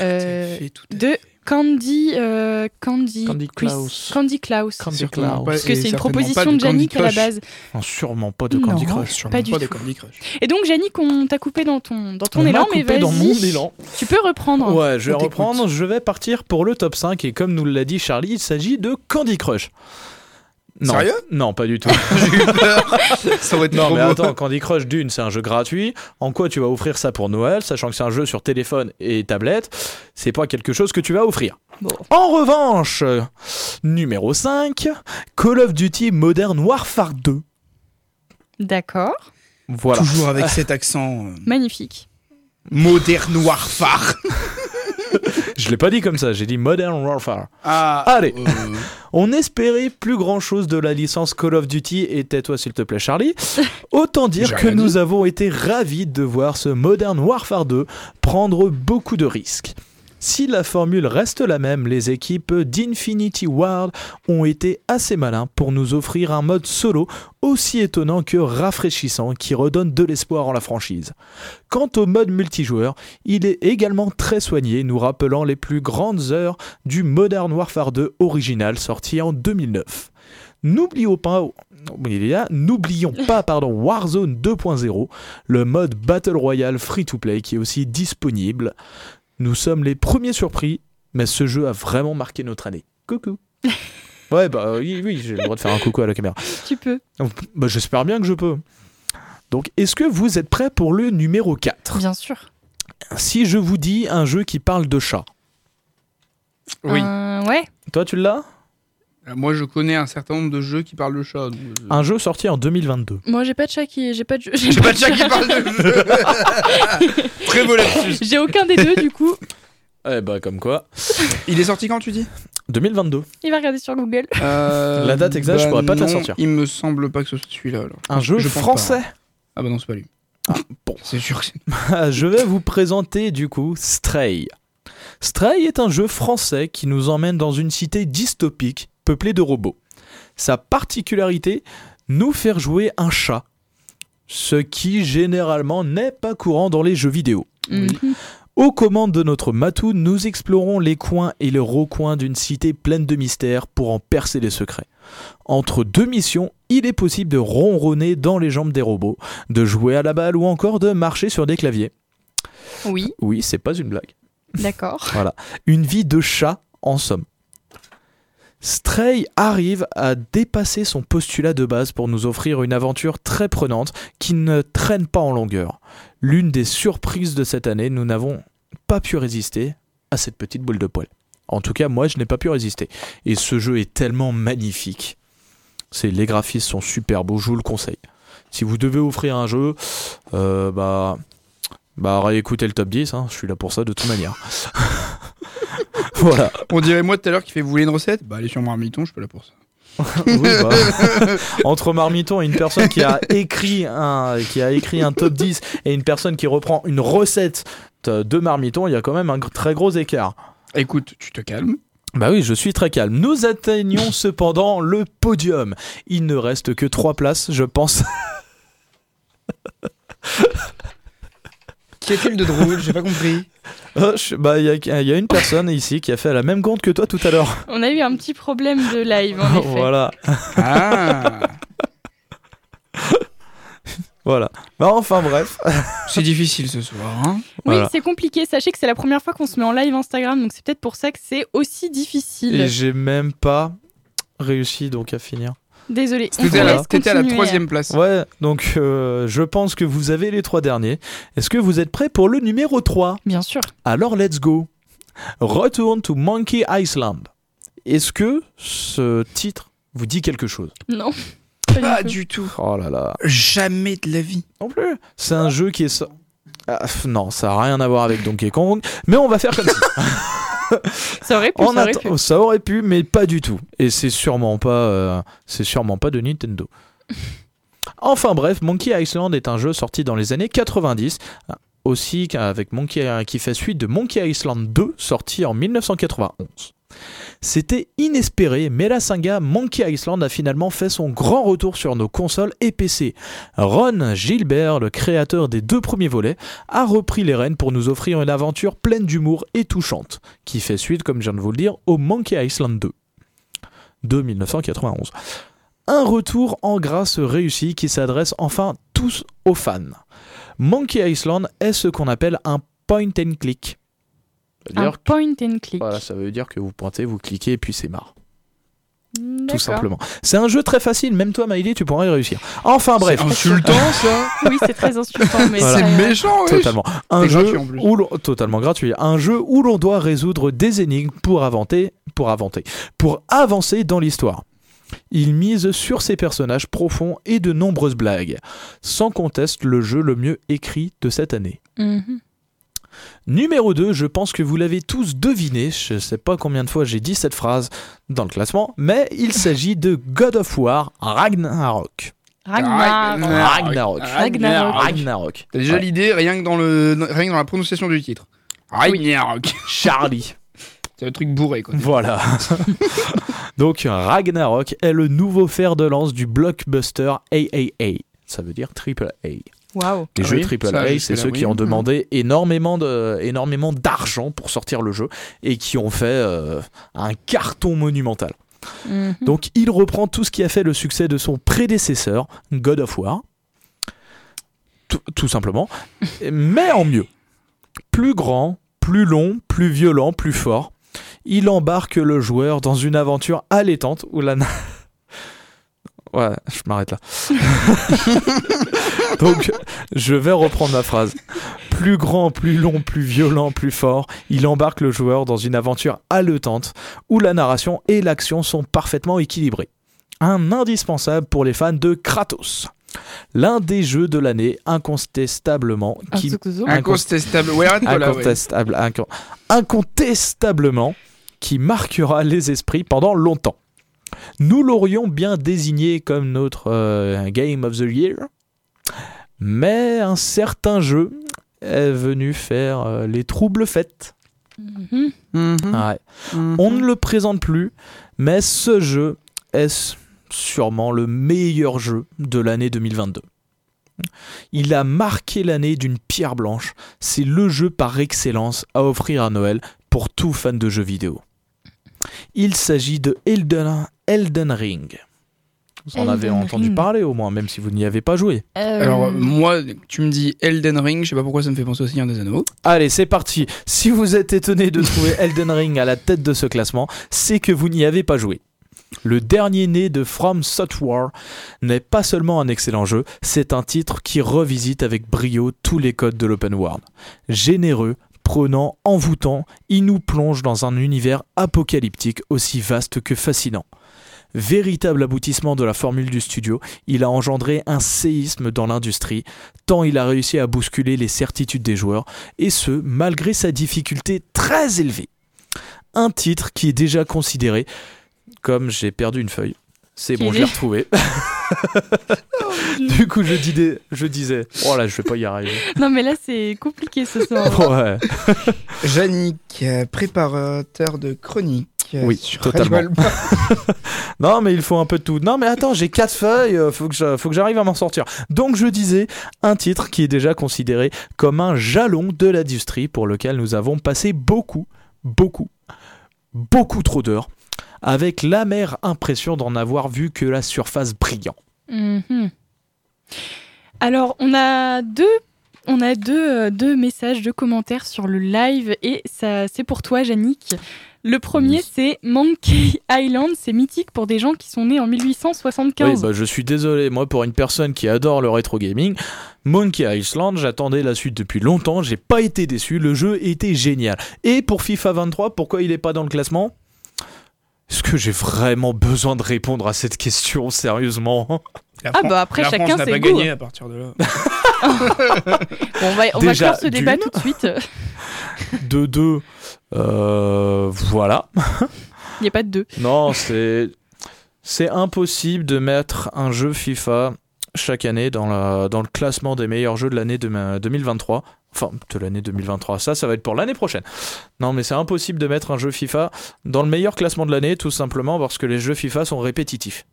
euh, de. Candy, euh, Candy, Candy Klaus. Candy Klaus. Candy Klaus. pas- Parce que c'est une proposition de Yannick à la base. Non, sûrement pas de Candy Non. Crush. Sûrement Pas du tout. Candy Crush. Et donc Yannick, on t'a coupé dans ton, dans ton On élan, mais coupé vas-y. dans mon élan. Tu peux reprendre. Ouais, je vais reprendre. Je vais partir pour le top 5. Et comme nous l'a dit Charlie, il s'agit de Candy Crush. Non. Sérieux? Non, pas du tout. J'ai eu peur. Ça aurait été Non trop mais beau. attends, Candy Crush d'une, c'est un jeu gratuit. En quoi tu vas offrir ça pour Noël, sachant que c'est un jeu sur téléphone et tablette, c'est pas quelque chose que tu vas offrir. Bon. En revanche, numéro 5, Call of Duty Modern Warfare 2. D'accord. Voilà. Toujours avec cet accent euh, Magnifique. moderne warfare. Je l'ai pas dit comme ça, j'ai dit Modern Warfare. Ah, Allez. euh, On espérait plus grand chose de la licence Call of Duty et tais-toi s'il te plaît Charlie. Autant dire que nous avons été ravis de voir ce Modern Warfare 2 prendre beaucoup de risques. Si la formule reste la même, les équipes d'Infinity Ward ont été assez malins pour nous offrir un mode solo aussi étonnant que rafraîchissant qui redonne de l'espoir en la franchise. Quant au mode multijoueur, il est également très soigné, nous rappelant les plus grandes heures du Modern Warfare 2 original sorti en 2009. N'oublions pas, n'oublions pas pardon, Warzone 2.0, le mode Battle Royale free-to-play qui est aussi disponible. Nous sommes les premiers surpris, mais ce jeu a vraiment marqué notre année. Coucou. Ouais, bah oui, oui j'ai le droit de faire un coucou à la caméra. Tu peux. Bah, J'espère bien que je peux. Donc, est-ce que vous êtes prêts pour le numéro 4 Bien sûr. Si je vous dis un jeu qui parle de chat, Oui. Euh, ouais. toi tu l'as? Moi, je connais un certain nombre de jeux qui parlent de chat. donc, euh, Un jeu sorti en 2022. Moi, j'ai pas de chat qui. J'ai pas de. J'ai pas de chat qui parle de jeux. Très beau lapsus. J'ai aucun des deux, du coup. Eh bah, comme quoi. Il est sorti quand tu dis? 2022. Il va regarder sur Google. Euh, La date exacte, je pourrais pas te la non, sortir. Il me semble pas que ce soit celui-là. alors. Un jeu Je pense français. Ah bah non, c'est pas lui. bon. C'est sûr que c'est. je vais vous présenter du coup Stray. Stray est un jeu français qui nous emmène dans une cité dystopique peuplée de robots. Sa particularité, nous faire jouer un chat. Ce qui généralement n'est pas courant dans les jeux vidéo. Mhm. Aux commandes de notre Matou, nous explorons les coins et les recoins d'une cité pleine de mystères pour en percer les secrets. Entre deux missions, il est possible de ronronner dans les jambes des robots, de jouer à la balle ou encore de marcher sur des claviers. Oui, Oui, c'est pas une blague. d'accord. Une vie de chat, en somme. Stray arrive à dépasser son postulat de base pour nous offrir une aventure très prenante qui ne traîne pas en longueur. L'une des surprises de cette année, nous n'avons pas pu résister à cette petite boule de poil. En tout cas, moi, je n'ai pas pu résister. Et ce jeu est tellement magnifique. C'est, les graphismes sont super beaux, je vous le conseille. Si vous devez offrir un jeu, euh, bah, bah réécoutez le top 10, hein, je suis là pour ça de toute manière. voilà. On dirait moi tout à l'heure qui fait vous voulez une recette? Bah allez sur Marmiton, je suis pas là pour ça. Oui, bah, entre Marmiton et une personne qui a écrit un qui a écrit un top 10 et une personne qui reprend une recette de Marmiton, il y a quand même un très gros écart. Écoute, tu te calmes. Bah oui, je suis très calme. Nous atteignons cependant le podium. Il ne reste que trois places, je pense. Qu'y a-t-il de drôle J'ai pas compris. Je- bah, il y, a- y a une personne ici qui a fait la même compte que toi tout à l'heure. On a eu un petit problème de live, en effet. voilà, Ah voilà. Bah, enfin bref. C'est difficile ce soir. Hein Oui, Voilà. c'est compliqué. Sachez que c'est la première fois qu'on se met en live Instagram, donc c'est peut-être pour ça que c'est aussi difficile. Et j'ai même pas réussi donc à finir. Désolé. T'étais à, la- à troisième place. Ouais, donc euh, je pense que vous avez les trois derniers. Est-ce que vous êtes prêts pour le numéro 3 Bien sûr. Alors let's go. Return to Monkey Island. Est-ce que ce titre vous dit quelque chose? Non. Pas du Pas tout. du tout. Oh là là. Jamais de la vie. Non plus. C'est un jeu qui est... so- Ah, non, ça n'a rien à voir avec Donkey Kong. Mais on va faire comme ça. Ça aurait pu, ça aurait pu. ça aurait pu, mais pas du tout. Et c'est sûrement pas, euh, c'est sûrement pas de Nintendo. enfin bref, Monkey Island est un jeu sorti dans les années 90, euh, aussi avec Monkey qui fait suite de Monkey Island 2 sorti en 1991. C'était inespéré, mais la saga Monkey Island a finalement fait son grand retour sur nos consoles et PC. Ron Gilbert, le créateur des deux premiers volets, a repris les rênes pour nous offrir une aventure pleine d'humour et touchante qui fait suite, comme je viens de vous le dire, au Monkey Island 2 de 1991. Un retour en grâce réussi qui s'adresse enfin tous aux fans. Monkey Island est ce qu'on appelle un point and click. Un que- point and click. voilà, ça veut dire que vous pointez, vous cliquez et puis c'est marre. Tout simplement. C'est un jeu très facile, même toi Maïli, tu pourras y réussir. Enfin bref, C'est insultant ça. Oui, c'est très insultant, mais Voilà. C'est ça- méchant, ouais. totalement. Un jeu gratuit en plus. où l'on- totalement gratuit. Un jeu où l'on doit résoudre des énigmes pour inventer, pour inventer, pour avancer dans l'histoire. Il mise sur ses personnages profonds et de nombreuses blagues. Sans conteste, le jeu le mieux écrit de cette année. Mhm. Numéro 2, je pense que vous l'avez tous deviné, je sais pas combien de fois j'ai dit cette phrase dans le classement, mais il s'agit de God of War Ragnarok. Ragnar. Ragnarok. Ragnarok. Ragnarok. T'as déjà l'idée rien que dans le rien que dans la prononciation du titre. Ragnarok. Charlie. C'est le truc bourré, quoi. Voilà. Donc Ragnarok est le nouveau fer de lance du blockbuster AAA. Ça veut dire triple A. Waouh. Les Ah jeux oui, triple ça, A, c'est ceux qui ont demandé énormément de, énormément d'argent pour sortir le jeu et qui ont fait euh, un carton monumental. Mhm. Donc il reprend tout ce qui a fait le succès de son prédécesseur, God of War. Tout, tout simplement. Mais en mieux. Plus grand, plus long, plus violent, plus fort. Il embarque le joueur dans une aventure allaitante où la... Ouais, je m'arrête là. Donc, je vais reprendre ma phrase. Plus grand, plus long, plus violent, plus fort, il embarque le joueur dans une aventure haletante où la narration et l'action sont parfaitement équilibrées. Un indispensable pour les fans de Kratos. L'un des jeux de l'année incontestablement qui. Incontestable. Ouais, incontestable, incontestablement qui marquera les esprits pendant longtemps. Nous l'aurions bien désigné comme notre euh, Game of the Year, mais un certain jeu est venu faire euh, les troubles fêtes. Mhm. Mhm. Ouais. Mhm. On ne le présente plus, mais ce jeu est sûrement le meilleur jeu de l'année 2022. Il a marqué l'année d'une pierre blanche. C'est le jeu par excellence à offrir à Noël pour tout fan de jeux vidéo. Il s'agit de Elden, Elden Ring. Vous en avez entendu Ring. parler au moins, même si vous n'y avez pas joué. Euh, Alors, moi, tu me dis Elden Ring, je sais pas pourquoi ça me fait penser au Seigneur des Anneaux. Allez, c'est parti. Si vous êtes étonné de trouver Elden Ring à la tête de ce classement, c'est que vous n'y avez pas joué. Le dernier né de From Software n'est pas seulement un excellent jeu, c'est un titre qui revisite avec brio tous les codes de l'open world. Généreux, prenant, envoûtant, il nous plonge dans un univers apocalyptique aussi vaste que fascinant. Véritable aboutissement de la formule du studio, il a engendré un séisme dans l'industrie, tant il a réussi à bousculer les certitudes des joueurs, et ce, malgré sa difficulté très élevée. Un titre qui est déjà considéré comme j'ai perdu une feuille. C'est bon, je l'ai retrouvé. du coup, je disais, je disais, oh là, je vais pas y arriver. Non, mais là, c'est compliqué ce soir. Ouais. Yannick, euh, préparateur de chronique. Euh, Oui, sur totalement. Non, mais il faut un peu de tout. Non, mais attends, j'ai quatre feuilles, euh, faut que je- faut que j'arrive à m'en sortir. Donc, je disais, un titre qui est déjà considéré comme un jalon de l'industrie pour lequel nous avons passé beaucoup, beaucoup, beaucoup trop d'heures, avec l'amère impression d'en avoir vu que la surface brillant. Mhm. Alors, on a deux. On a deux, euh, deux messages, deux commentaires sur le live et ça c'est pour toi Yannick. Le premier Oui. c'est Monkey Island, c'est mythique pour des gens qui sont nés en 1875. Oui, bah, je suis désolé, moi, pour une personne qui adore le rétro gaming, Monkey Island, j'attendais la suite depuis longtemps, j'ai pas été déçu, le jeu était génial. Et pour FIFA 23, pourquoi il est pas dans le classement? Est-ce que j'ai vraiment besoin de répondre à cette question sérieusement? La Ah bah après, la chacun France n'a ses pas goûts. gagné à partir de là. Bon, on va, on va Déjà, faire ce débat tout de suite. De deux, euh, voilà. Il n'y a pas de deux. Non, c'est c'est impossible de mettre un jeu FIFA chaque année dans, la, dans le classement des meilleurs jeux de l'année de ma- 2023. Enfin, de l'année 2023. Ça, ça va être pour l'année prochaine. Non, mais c'est impossible de mettre un jeu FIFA dans le meilleur classement de l'année, tout simplement parce que les jeux FIFA sont répétitifs.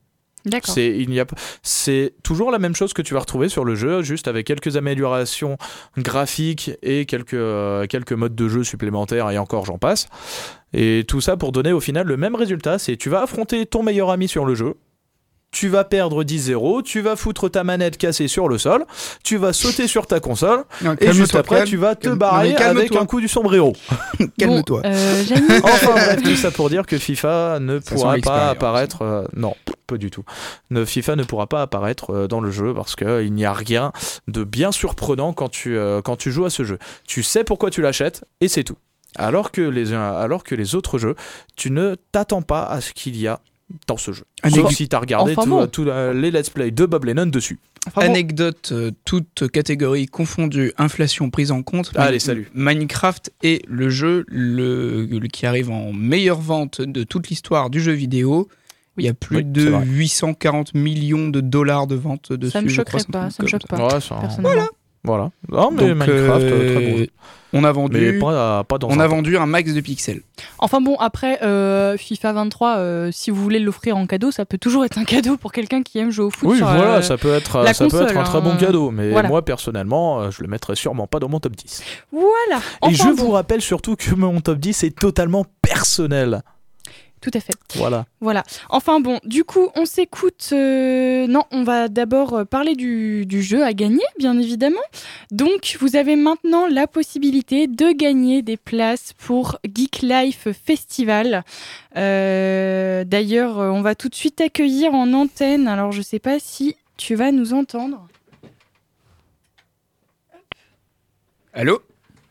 C'est il a c'est toujours la même chose que tu vas retrouver sur le jeu, juste avec quelques améliorations graphiques et quelques euh, quelques modes de jeu supplémentaires et encore j'en passe. Et tout ça pour donner au final le même résultat, c'est tu vas affronter ton meilleur ami sur le jeu. Tu vas perdre 10-0, tu vas foutre ta manette cassée sur le sol, tu vas sauter sur ta console, Non, et juste après calme- tu vas te calme- barrer non, avec un coup du sombrero. Calme-toi. Bon, euh, Enfin bref, tout ça pour dire que FIFA ne Ça pourra pas apparaître. euh, non, pas du tout. Ne, FIFA ne pourra pas apparaître euh, dans le jeu parce qu'il n'y a rien de bien surprenant quand tu, euh, quand tu joues à ce jeu. Tu sais pourquoi tu l'achètes et c'est tout. Alors que, les, alors que les autres jeux, tu ne t'attends pas à ce qu'il y a dans ce jeu. Anecdote- Sauf si tu as regardé Enfin tout- bon. tout, euh, les let's play de Bob Lennon dessus. enfin bon, Anecdote, euh, toute catégorie confondue, inflation prise en compte. Allez, salut. Minecraft est le jeu le, le- qui arrive en meilleure vente de toute l'histoire du jeu vidéo. Il y a plus Oui, de vrai. 840 millions de dollars de ventes dessus. ça me choquerait c'est un pas, ça me choque pas. Ouais, ça- personnellement. Voilà. Non, mais Donc, Minecraft, euh, euh, très bon. On a Mais vendu, pas, pas dans on un a temps. vendu un max de pixels. Enfin bon, après, euh, FIFA 23, euh, si vous voulez l'offrir en cadeau, ça peut toujours être un cadeau pour quelqu'un qui aime jouer au foot. Oui, sur, voilà, euh, ça peut être, la ça peut être un très hein. bon cadeau, mais Voilà. moi personnellement, euh, je le mettrais sûrement pas dans mon top 10. Voilà. Et je bon, vous rappelle surtout que mon top 10 est totalement personnel. Tout à fait. Voilà. Voilà. Enfin bon, du coup, on s'écoute. euh, Non, on va d'abord euh, parler du, du jeu à gagner, bien évidemment. Donc, vous avez maintenant la possibilité de gagner des places pour Geek Life Festival. Euh, D'ailleurs, on va tout de suite accueillir en antenne. Alors, je sais pas si tu vas nous entendre. Allô?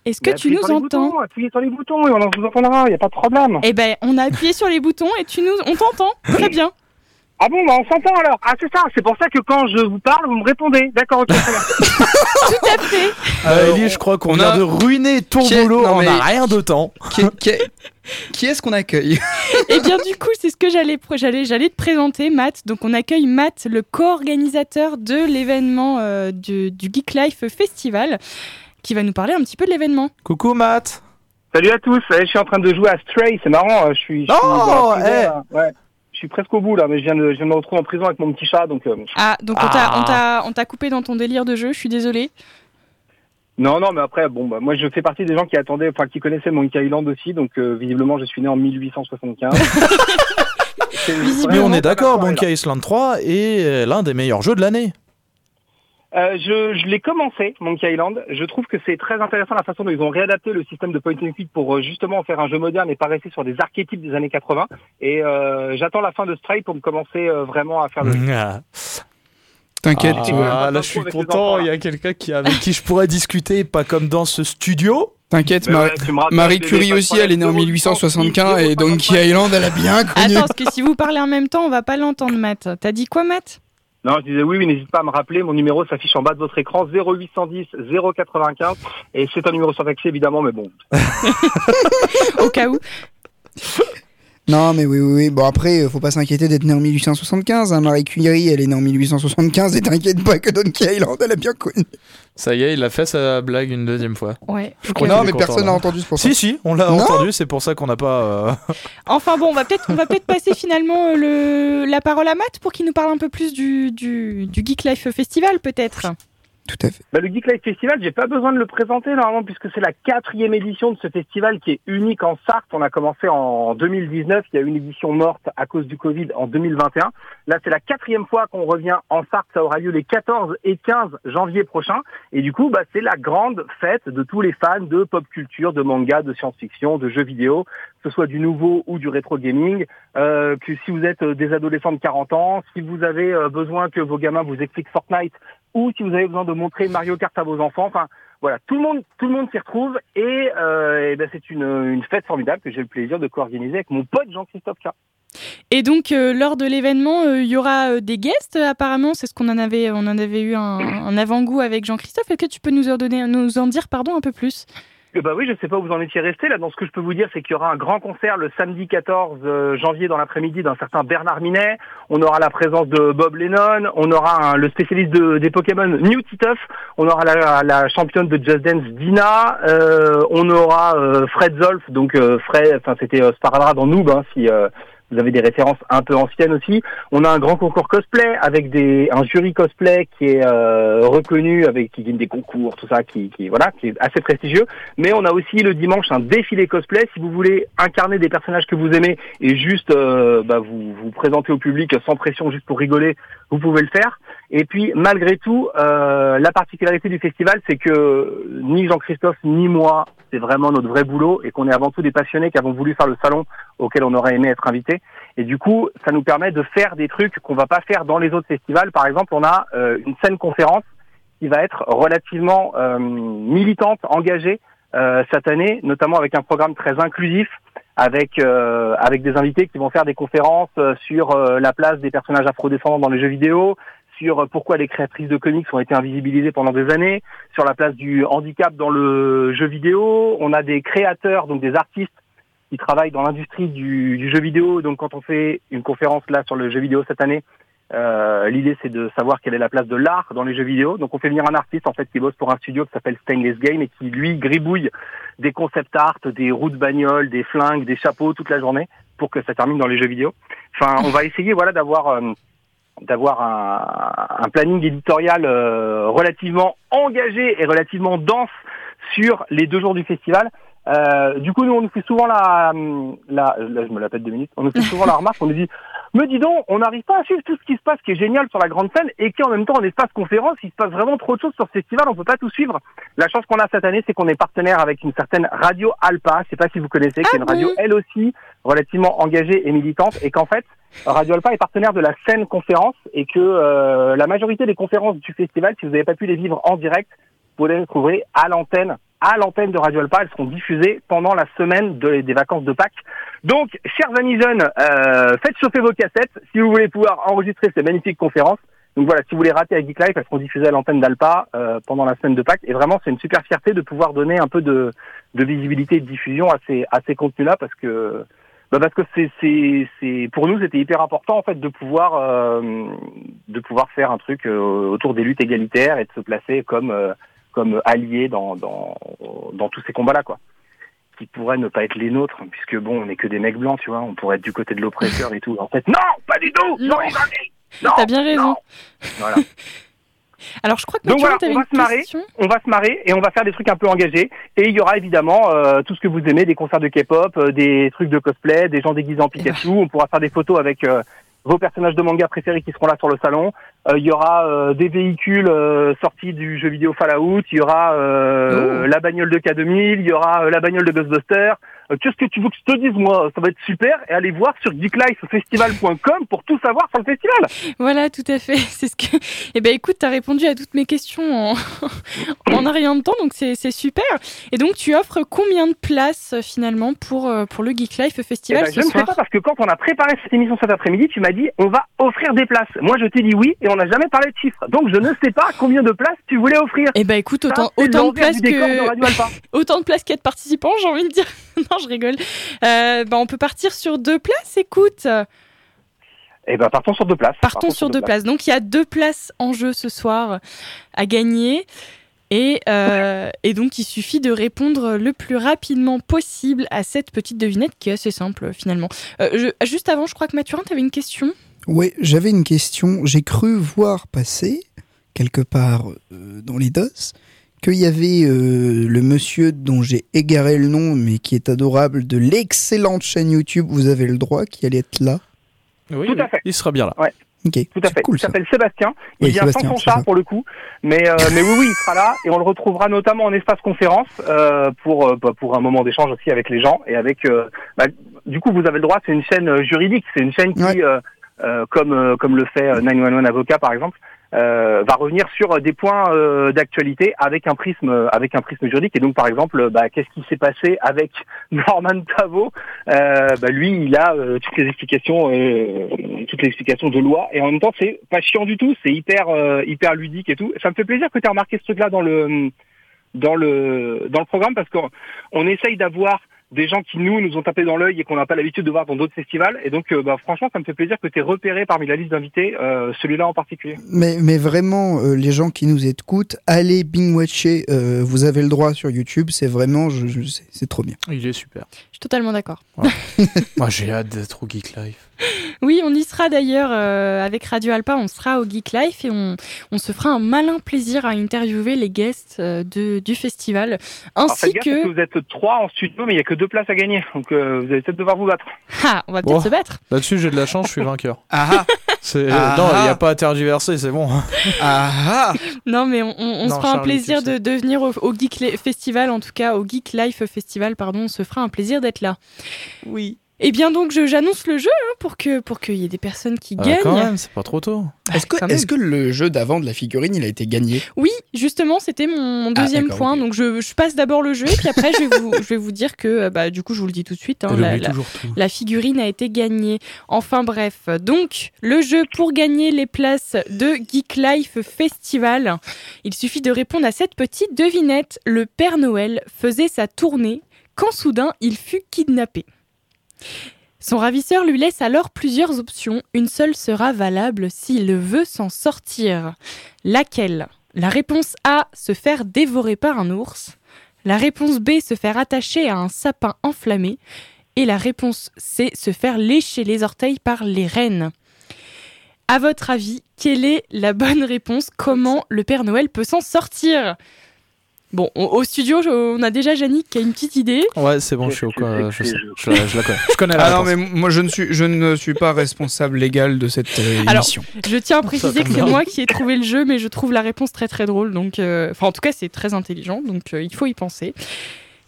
Est-ce que Mais tu nous sur les entends boutons, Appuyez sur les boutons et on vous entendra, il n'y a pas de problème. Eh ben, on a appuyé sur les boutons et tu nous, on t'entend. Très bien. Ah bon, bah on s'entend alors. Ah c'est ça, c'est pour ça que quand je vous parle, vous me répondez. D'accord, ok, très bien. Tout à fait. Euh, on- Ellie, je crois qu'on vient a- de ruiner ton Qui est- boulot non, en mais- a rien de temps. Qui, qui- qui est-ce qu'on accueille? Eh bien, du coup, c'est ce que j'allais, j'allais, j'allais te présenter, Matt. Donc, on accueille Matt, le co-organisateur de l'événement euh, du, du Geek Life Festival, qui va nous parler un petit peu de l'événement. Coucou Matt. Salut à tous, Eh, je suis en train de jouer à Stray, c'est marrant, euh, je suis, je suis Oh. Je suis presque au bout là, mais je viens de, je viens de me retrouver en prison avec mon petit chat, donc euh, Ah, donc on t'a, on t'a, on t'a coupé dans ton délire de jeu. Je suis désolée. non, non, mais après, bon, bah, moi je fais partie des gens qui attendaient, enfin qui connaissaient Monkey Island aussi, donc euh, visiblement je suis né en 1875. C'est Mais on est d'accord. Monkey Island 3 est l'un des meilleurs jeux de l'année. Euh, je je l'ai commencé, Monkey Island. Je trouve que c'est très intéressant la façon dont ils ont réadapté le système de point and click pour euh, justement faire un jeu moderne et pas rester sur des archétypes des années 80. Et euh, j'attends la fin de Stray pour me commencer euh, vraiment à faire le jeu. Ah, T'inquiète, Ah, là je suis content, il y a quelqu'un qui avec qui je pourrais discuter, pas comme dans ce studio. t'inquiète, Marie, ouais, Curie aussi, elle est née en des- 1875 et Donkey Island, elle a bien connu. Attends, parce que si vous parlez en même temps, on va pas l'entendre, Matt. T'as dit quoi, Matt? Non, je disais oui, oui, n'hésite pas à me rappeler. Mon numéro s'affiche en bas de votre écran 0810 095 et c'est un numéro surtaxé évidemment, mais bon. Au cas où. Non, mais oui, oui, oui. Bon, après, euh, faut pas s'inquiéter d'être né en 1875. Hein. Marie Curie, elle est née en 1875 et t'inquiète pas que Donkey Island, elle a bien connu. Ça y est, il a fait sa blague une deuxième fois. Ouais. crois Non, mais content, personne n'a entendu, c'est pour ça. Si, si, on l'a entendu, c'est pour ça qu'on n'a pas. euh, Enfin bon, on va peut-être, on va peut-être passer finalement euh, le, la parole à Matt pour qu'il nous parle un peu plus du, du, du Geek Life Festival, peut-être. Tout. Bah, le Geek Life Festival, j'ai pas besoin de le présenter normalement puisque c'est la quatrième édition de ce festival qui est unique en Sarthe. On a commencé en 2019, il y a une édition morte à cause du Covid en 2021. Là, c'est la quatrième fois qu'on revient en Sarthe. Ça aura lieu les 14 et 15 janvier prochains. Et du coup, bah, c'est la grande fête de tous les fans de pop culture, de manga, de science-fiction, de jeux vidéo, que ce soit du nouveau ou du rétro gaming. Euh, que si vous êtes euh, des adolescents de 40 ans, si vous avez euh, besoin que vos gamins vous expliquent Fortnite ou si vous avez besoin de montrer Mario Kart à vos enfants. Enfin, voilà, tout le monde, tout le monde s'y retrouve et, euh, et ben, c'est une, une fête formidable que j'ai le plaisir de co-organiser avec mon pote Jean-Christophe K. Et donc, euh, lors de l'événement, euh, il y aura euh, des guests, apparemment. C'est ce qu'on en avait, on en avait eu un, un avant-goût avec Jean-Christophe. Est-ce que tu peux nous en, donner, nous en dire pardon, un peu plus? Bah oui, je sais pas où vous en étiez resté. Là, dans ce que je peux vous dire, c'est qu'il y aura un grand concert le samedi 14 euh, janvier dans l'après-midi d'un certain Bernard Minet. On aura la présence de Bob Lennon. On aura le spécialiste de- des Pokémon New Titeuf. On aura la, championne de Just Dance Dina. Euh, on aura euh, Fred Zolf. Donc euh, Fred, enfin c'était Sparadrap dans Noob. Hein, si vous avez des références un peu anciennes aussi. On a un grand concours cosplay avec des un jury cosplay qui est euh, reconnu avec qui gagne des concours, tout ça, qui, qui voilà, qui est assez prestigieux. Mais on a aussi le dimanche un défilé cosplay. Si vous voulez incarner des personnages que vous aimez et juste euh, bah, vous vous présenter au public sans pression, juste pour rigoler, vous pouvez le faire. Et puis malgré tout, euh, la particularité du festival, c'est que ni Jean-Christophe ni moi, c'est vraiment notre vrai boulot et qu'on est avant tout des passionnés qui avons voulu faire le salon auquel on aurait aimé être invité. Et du coup, ça nous permet de faire des trucs qu'on va pas faire dans les autres festivals. Par exemple, on a euh, une scène conférence qui va être relativement euh, militante, engagée euh, cette année, notamment avec un programme très inclusif, avec euh, avec des invités qui vont faire des conférences euh, sur euh, la place des personnages afrodescendants dans les jeux vidéo, sur pourquoi les créatrices de comics ont été invisibilisées pendant des années, sur la place du handicap dans le jeu vidéo. On a des créateurs, donc des artistes qui travaillent dans l'industrie du, du jeu vidéo. Donc quand on fait une conférence là sur le jeu vidéo cette année, Euh, L'idée, c'est de savoir quelle est la place de l'art dans les jeux vidéo. Donc, on fait venir un artiste en fait qui bosse pour un studio qui s'appelle Stainless Game et qui lui gribouille des concept art, des roues de bagnole, des flingues, des chapeaux toute la journée pour que ça termine dans les jeux vidéo. Enfin, on va essayer, voilà, d'avoir euh, d'avoir un, un planning éditorial euh, relativement engagé et relativement dense sur les deux jours du festival. Euh, du coup, nous, on nous fait souvent la, la, là, je me la pète deux minutes, on nous fait souvent la remarque, on nous dit, me dis donc, on n'arrive pas à suivre tout ce qui se passe, qui est génial sur la grande scène, et qui en même temps, en espace conférence, il se passe vraiment trop de choses sur ce festival, on peut pas tout suivre. La chance qu'on a cette année, c'est qu'on est partenaire avec une certaine radio Alpa, je sais pas si vous connaissez, qui est une Ah radio, elle aussi, relativement engagée et militante, et qu'en fait, Radio Alpa est partenaire de la scène conférence, et que euh, la majorité des conférences du festival, si vous n'avez pas pu les vivre en direct, vous les retrouverez à l'antenne à l'antenne de Radio Alpa. Elles seront diffusées pendant la semaine de- des vacances de Pâques. Donc, chers amis jeunes, euh, faites chauffer vos cassettes si vous voulez pouvoir enregistrer ces magnifiques conférences. Donc voilà, si vous les ratez avec Geek Life, elles seront diffusées à l'antenne d'Alpa euh, pendant la semaine de Pâques. Et vraiment, c'est une super fierté de pouvoir donner un peu de, de visibilité et de diffusion à ces, à ces contenus-là parce que bah parce que c'est c'est c'est pour nous c'était hyper important en fait de pouvoir euh, de pouvoir faire un truc euh, autour des luttes égalitaires et de se placer comme euh, comme allié dans dans dans tous ces combats là quoi qui pourraient ne pas être les nôtres puisque bon on n'est que des mecs blancs tu vois on pourrait être du côté de l'oppresseur et tout en fait non pas du tout Non. non, T'as bien raison. non. voilà Alors, je crois que Donc Mathieu, voilà, on va une se marrer. question. on va se marrer et on va faire des trucs un peu engagés. Et il y aura évidemment euh, tout ce que vous aimez, des concerts de K-pop, euh, des trucs de cosplay, des gens déguisés en Pikachu. On pourra faire des photos avec euh, vos personnages de manga préférés qui seront là sur le salon. Euh, il y aura euh, des véhicules euh, sortis du jeu vidéo Fallout. Il y aura euh, la bagnole de K2000. Il y aura euh, la bagnole de Ghostbusters. Euh, Qu'est-ce que tu veux que je te dise moi? Ça va être super. Et allez voir sur geeklifefestival.com pour tout savoir sur le festival. Voilà, tout à fait. C'est ce que. Eh ben, écoute, t'as répondu à toutes mes questions en, en un rien de temps, donc c'est super. Et donc, tu offres combien de places euh, finalement pour euh, pour le Geek Life Eh Festival ben, je ce ne sais pas parce que quand on a préparé cette émission cet après-midi, tu m'as dit on va offrir des places. Moi, je t'ai dit oui et on n'a jamais parlé de chiffres. Donc, je ne sais pas combien de places tu voulais offrir. Eh ben, écoute, autant autant de places que Radio Alpha. autant de places qu'il y a de participants, j'ai envie de dire. non, je rigole. Euh, ben, on peut partir sur deux places. Écoute, Eh ben, partons sur deux places. partons sur deux places. Donc, il y a deux places en jeu ce soir à gagner. Et, euh, et donc, il suffit de répondre le plus rapidement possible à cette petite devinette qui est assez simple finalement. Euh, je- juste avant, je crois que Mathurin, tu avais une question? Ouais, j'avais une question. J'ai cru voir passer, quelque part euh, dans les DOS, qu'il y avait euh, le monsieur dont j'ai égaré le nom, mais qui est adorable, de l'excellente chaîne YouTube Vous avez le droit, qui allait être là. Oui, Tout à fait. Il sera bien là. Ok, Tout à fait. cool il s'appelle Sébastien. Il Oui, vient Sébastien, sans son ça. pour le coup. Mais, euh, mais oui, oui, il sera là et on le retrouvera notamment en espace conférence euh, pour, bah, pour un moment d'échange aussi avec les gens et avec. euh, bah, du coup, vous avez le droit. C'est une chaîne juridique. C'est une chaîne qui, Ouais. Euh, euh, comme euh, comme le fait euh, 911 Avocat par exemple, euh, va revenir sur euh, des points euh, d'actualité avec un prisme euh, avec un prisme juridique. Et donc, par exemple, euh, bah, qu'est-ce qui s'est passé avec Norman Tavo euh, bah, Lui, il a euh, toutes les explications, euh, toutes les explications de loi. Et en même temps, c'est pas chiant du tout. C'est hyper euh, hyper ludique et tout. Ça me fait plaisir que tu aies remarqué ce truc-là dans le dans le dans le programme parce qu'on on essaye d'avoir des gens qui nous nous ont tapé dans l'œil et qu'on n'a pas l'habitude de voir dans d'autres festivals et donc euh, bah, franchement ça me fait plaisir que tu aies repéré parmi la liste d'invités euh, celui-là en particulier. Mais, mais vraiment, euh, les gens qui nous écoutent, allez bing-watcher. euh, vous avez le droit sur YouTube. C'est vraiment, je, je- c'est c'est trop bien. Il est super. Je suis totalement d'accord. Moi, j'ai hâte d'être au Geek Life. Oui, on y sera d'ailleurs euh, avec Radio Alpa, on sera au Geek Life et on, on se fera un malin plaisir à interviewer les guests euh, de, du festival, ainsi gaffe parce que... que vous êtes trois en studio mais il y a que deux places à gagner donc euh, vous allez peut-être devoir vous battre. Ah, on va peut-être Oh. se battre. Là-dessus, j'ai de la chance, je suis vainqueur. Ah C'est- Ah. Non, il n'y a pas à tergiverser, c'est bon. ah ah Non, mais on, on- on Non, se fera un plaisir de, de venir au, au Geek Festival, en tout cas au Geek Life Festival, pardon, on se fera un plaisir d'être là. Oui. Eh bien donc, je- j'annonce le jeu hein, pour que pour qu'il y ait des personnes qui Ah, gagnent. quand même, c'est pas trop tôt. Est-ce que, même. est-ce que le jeu d'avant de la figurine, il a été gagné? Oui, justement, c'était mon, Ah, deuxième point. Donc je, je passe d'abord le jeu et puis après je vais vous, je vais vous dire que, euh, bah, du coup, je vous le dis tout de suite. hein, la-. La figurine a été gagnée. Enfin bref, donc le jeu pour gagner les places de Geek Life Festival, il suffit de répondre à cette petite devinette. Le Père Noël faisait sa tournée quand soudain il fut kidnappé. Son ravisseur lui laisse alors plusieurs options. Une seule sera valable s'il veut s'en sortir. Laquelle? La réponse A, se faire dévorer par un ours. La réponse B, se faire attacher à un sapin enflammé. Et la réponse C, se faire lécher les orteils par les rennes. À votre avis, quelle est la bonne réponse? Comment le Père Noël peut s'en sortir? Bon, au- au studio, je- on a déjà Yannick qui a une petite idée. Ouais, c'est bon, je suis au sais Je, que sais, je- je la, je la connais. Je connais la Ah non, réponse. mais moi je ne suis, je ne suis pas responsable légal de cette euh, Alors, émission. Je tiens à préciser que c'est moi qui ai trouvé le jeu, mais je trouve la réponse très très drôle. Donc, euh, enfin, en tout cas, c'est très intelligent, donc euh, il faut y penser.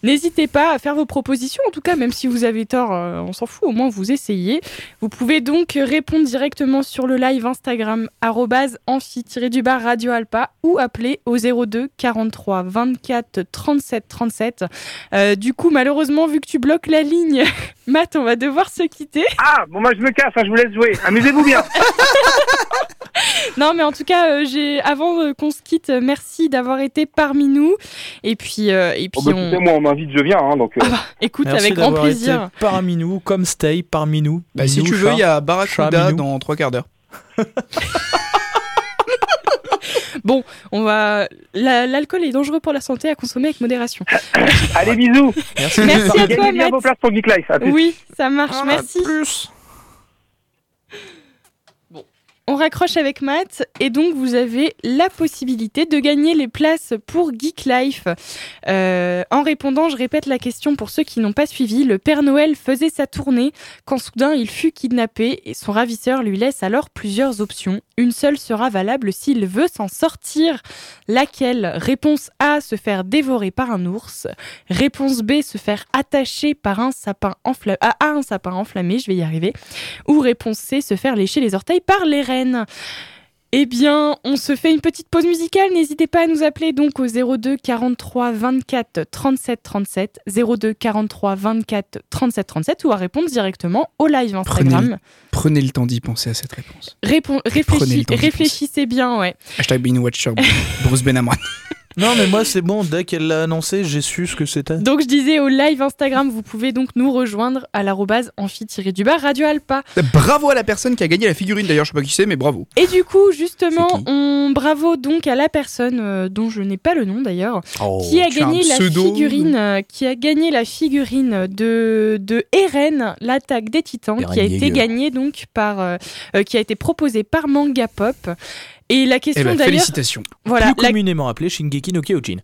N'hésitez pas à faire vos propositions, en tout cas, même si vous avez tort, euh, on s'en fout, au moins vous essayez. Vous pouvez donc répondre directement sur le live Instagram amphi-du-bar Radio Alpa ou appeler au 02 43 24 37 37. Euh, du coup, malheureusement, vu que tu bloques la ligne, Matt, on va devoir se quitter. Ah, bon, moi je me casse, hein, je vous laisse jouer. Amusez-vous bien. Non, mais en tout cas, euh, j'ai avant euh, qu'on se quitte, euh, merci d'avoir été parmi nous. Et puis, euh, et puis Bon, bah, on... moi, on m'invite, je viens. Hein, donc, euh, écoute Merci avec grand d'avoir plaisir. été parmi nous, comme Stay parmi nous. Bah, si Nous, tu veux, il y a Barracuda dans trois quarts d'heure. On va. la- L'alcool est dangereux pour la santé à consommer avec modération. allez, bisous. Merci. Merci à toi, Gagnez bien Matt. vos places pour Geek Life. À plus. Oui, ça marche. Ah, merci. Plus. On raccroche avec Matt et donc vous avez la possibilité de gagner les places pour Geek Life. Euh, en répondant, je répète la question pour ceux qui n'ont pas suivi. Le Père Noël faisait sa tournée quand soudain il fut kidnappé et son ravisseur lui laisse alors plusieurs options. Une seule sera valable s'il veut s'en sortir. Laquelle Réponse A, se faire dévorer par un ours. Réponse B, se faire attacher par un sapin enfla- à un sapin enflammé. Je vais y arriver. Ou réponse C, se faire lécher les orteils par les rennes. Eh bien, on se fait une petite pause musicale. N'hésitez pas à nous appeler donc au 02 43 24 37 37, 02 43 24 37 37 ou à répondre directement au live Instagram. Prenez le temps d'y penser à cette réponse. Prenez réfléchis- réfléchissez bien, ouais. Hashtag Bean Watcher, Bruce Benamran. Non, mais moi, c'est bon. Dès qu'elle l'a annoncé, j'ai su ce que c'était. Donc je disais au live Instagram, vous pouvez donc nous rejoindre à l'arrobase amphi-du-bar Radio Alpa. Bravo à la personne qui a gagné la figurine d'ailleurs, je sais pas qui c'est, mais bravo. Et du coup, justement, on bravo donc à la personne euh, dont je n'ai pas le nom d'ailleurs, Oh. qui a gagné la figurine, euh, qui a gagné la figurine de de Eren, l'attaque des Titans, Eren qui a été gagnée donc par, euh, qui a été proposée par Manga Pop. Et la Eh question ben, d'ailleurs, félicitations. voilà, Plus la- communément appelé Shingeki no Kyojin.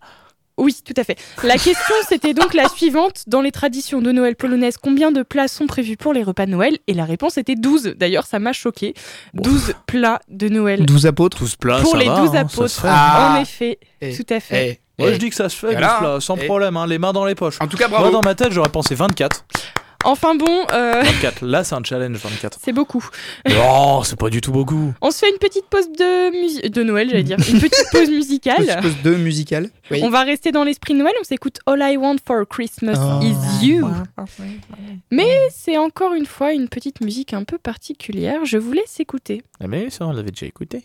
oui, tout à fait. La question c'était donc la suivante dans les traditions de Noël polonaises, combien de plats sont prévus pour les repas de Noël? Et la réponse était 12. D'ailleurs, ça m'a choqué. 12 plats de Noël 12 apôtres? Tous plats, pour ça les va, 12 hein, apôtres. Ah. En effet, Eh, tout à fait. Eh, Moi, eh. je dis que ça se fait. 12 plats, sans Eh. problème, hein, les mains dans les poches. En tout cas, Moi, bravo. dans ma tête, j'aurais pensé 24. Enfin bon, euh, 24. Là, c'est un challenge, 24. c'est beaucoup. Oh, c'est pas du tout beaucoup. On se fait une petite pause de Noël, j'allais dire, une petite pause musicale. Petite pause de musicale. Oui. On va rester dans l'esprit de Noël, on s'écoute All I Want for Christmas Oh. is You. Mais c'est encore une fois une petite musique un peu particulière, je vous laisse écouter. Eh, Mais ça, on l'avait déjà écouté.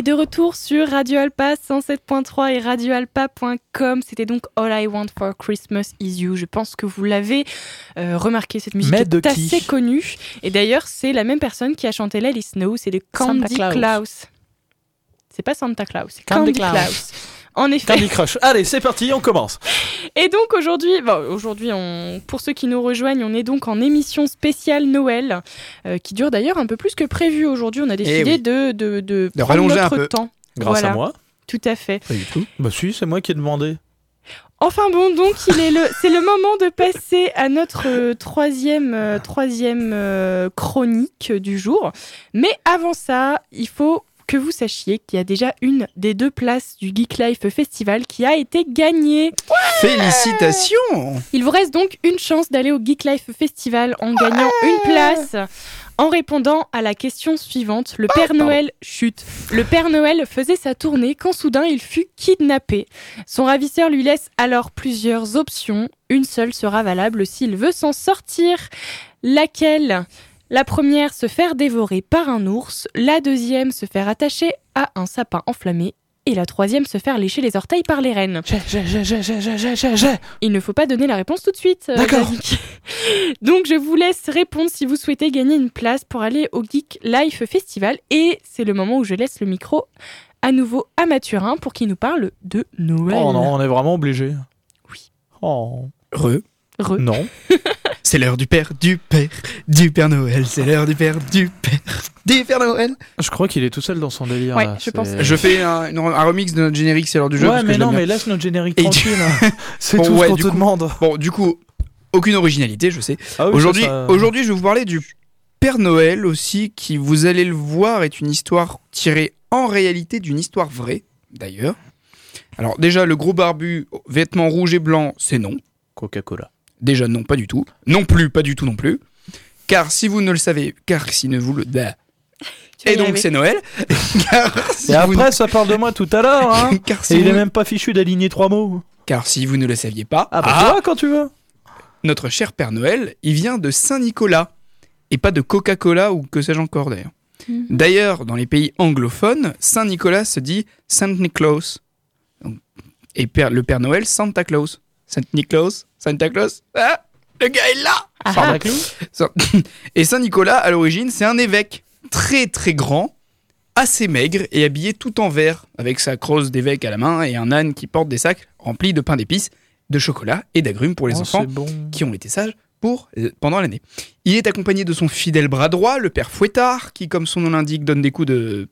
Et de retour sur Radio Alpa 107.3 et radioalpa.com. C'était donc All I Want for Christmas Is You. Je pense que vous l'avez euh, remarqué, cette musique est assez connue. Et d'ailleurs, c'est la même personne qui a chanté It Snow. C'est de Candy Claus. Claus. C'est pas Santa Claus, c'est Candy Candy, Claus. Claus. En effet. Candy Crush. Allez, c'est parti, on commence. Et donc aujourd'hui, bon, aujourd'hui, on, pour ceux qui nous rejoignent, on est donc en émission spéciale Noël, euh, qui dure d'ailleurs un peu plus que prévu. Aujourd'hui, on a décidé Eh oui. de, de, de, De prendre rallonger un notre peu. temps. Grâce Voilà. à moi. Tout à fait. Pas du tout. Bah si, c'est moi qui ai demandé. Enfin bon, donc il est le, c'est le moment de passer à notre euh, troisième, euh, troisième euh, chronique du jour. Mais avant ça, il faut que vous sachiez qu'il y a déjà une des deux places du Geek Life Festival qui a été gagnée. Félicitations Il vous reste donc une chance d'aller au Geek Life Festival en gagnant une place. En répondant à la question suivante, le Père Noël chute. Le Père Noël faisait sa tournée quand soudain il fut kidnappé. Son ravisseur lui laisse alors plusieurs options. Une seule sera valable s'il veut s'en sortir. Laquelle? La première, se faire dévorer par un ours. La deuxième, se faire attacher à un sapin enflammé. Et la troisième, se faire lécher les orteils par les rennes. Il ne faut pas donner la réponse tout de suite. Euh, D'accord. Donc je vous laisse répondre si vous souhaitez gagner une place pour aller au Geek Life Festival. Et c'est le moment où je laisse le micro à nouveau à Mathurin pour qu'il nous parle de Noël. Oh non, on est vraiment obligé. Oui. Oh. Re. Re. Non. C'est l'heure du père, du père, du Père Noël. C'est l'heure du père, du père, du Père Noël. Je crois qu'il est tout seul dans son délire. Ouais, là. je pense. Je fais un, une- un remix de notre générique, c'est l'heure du jeu. Ouais, parce que mais je non, l'aime bien. mais laisse notre générique Et tranquille. hein. C'est Bon, tout ouais, ce qu'on du te coup- demande. Bon, du coup, aucune originalité, je sais. Ah oui, Aujourd'hui, ça, ça- aujourd'hui, je vais vous parler du Père Noël aussi, qui, vous allez le voir, est une histoire tirée en réalité d'une histoire vraie, d'ailleurs. Alors déjà, le gros barbu, vêtements rouges et blancs, c'est non. Coca-Cola. Déjà non, pas du tout. Non plus, pas du tout non plus. Car si vous ne le savez, car si ne vous le... Bah. Et donc c'est Noël. car, si Et vous après, ça parle de moi tout à l'heure. Hein. car, si Et il est vous... même pas fichu d'aligner trois mots. car si vous ne le saviez pas, Ah bah ah, tu vois quand tu veux. notre cher Père Noël, il vient de Saint-Nicolas et pas de Coca-Cola ou que sais-je encore d'ailleurs. Mhm. D'ailleurs, dans les pays anglophones, Saint-Nicolas se dit Saint Nicholas. Donc, Et Père- le Père Noël, Santa Claus. Saint Nicholas, Santa Claus. Ah, le gars est là Ah, ah. Et Saint-Nicolas, à l'origine, c'est un évêque très très grand, assez maigre et habillé tout en vert, avec sa crosse d'évêque à la main et un âne qui porte des sacs remplis de pain d'épices, de chocolat et d'agrumes pour les Oh, enfants bon. qui ont été sages pour, euh, pendant l'année. Il est accompagné de son fidèle bras droit, le père Fouettard, qui, comme son nom l'indique, donne des coups de...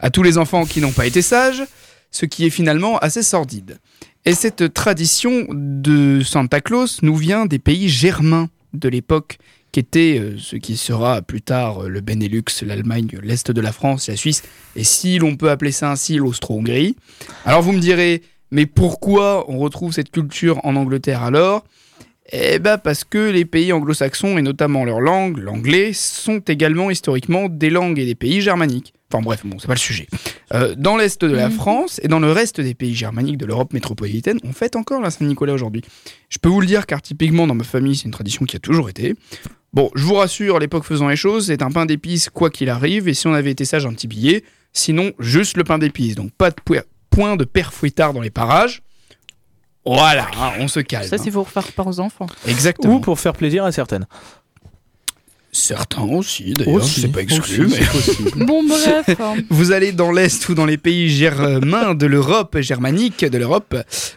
à tous les enfants qui n'ont pas été sages, ce qui est finalement assez sordide. Et cette tradition de Santa Claus nous vient des pays germains de l'époque, qui étaient euh, ce qui sera plus tard euh, le Benelux, l'Allemagne, l'Est de la France, la Suisse, et si l'on peut appeler ça ainsi, l'Austro-Hongrie. Alors vous me direz, mais pourquoi on retrouve cette culture en Angleterre alors? Eh ben parce que les pays anglo-saxons, et notamment leur langue, l'anglais, sont également historiquement des langues et des pays germaniques. Enfin bref, bon, c'est pas le sujet. Euh, dans l'est de la Mhm. France et dans le reste des pays germaniques de l'Europe métropolitaine, on fête encore la Saint-Nicolas aujourd'hui. Je peux vous le dire car typiquement dans ma famille, c'est une tradition qui a toujours été. Bon, je vous rassure, à l'époque faisant les choses, c'est un pain d'épices quoi qu'il arrive, et si on avait été sage, un petit billet. Sinon, juste le pain d'épices. Donc pas de po- point de père fouettard dans les parages. Voilà, hein, on se calme. Ça, c'est pour faire peur aux enfants. Exactement. Ou pour faire plaisir à certaines. Certains aussi, d'ailleurs, c'est pas exclu. aussi, mais... Bon, bref. hein. Vous allez dans l'Est ou dans les pays germains de l'Europe, germanique de l'Europe,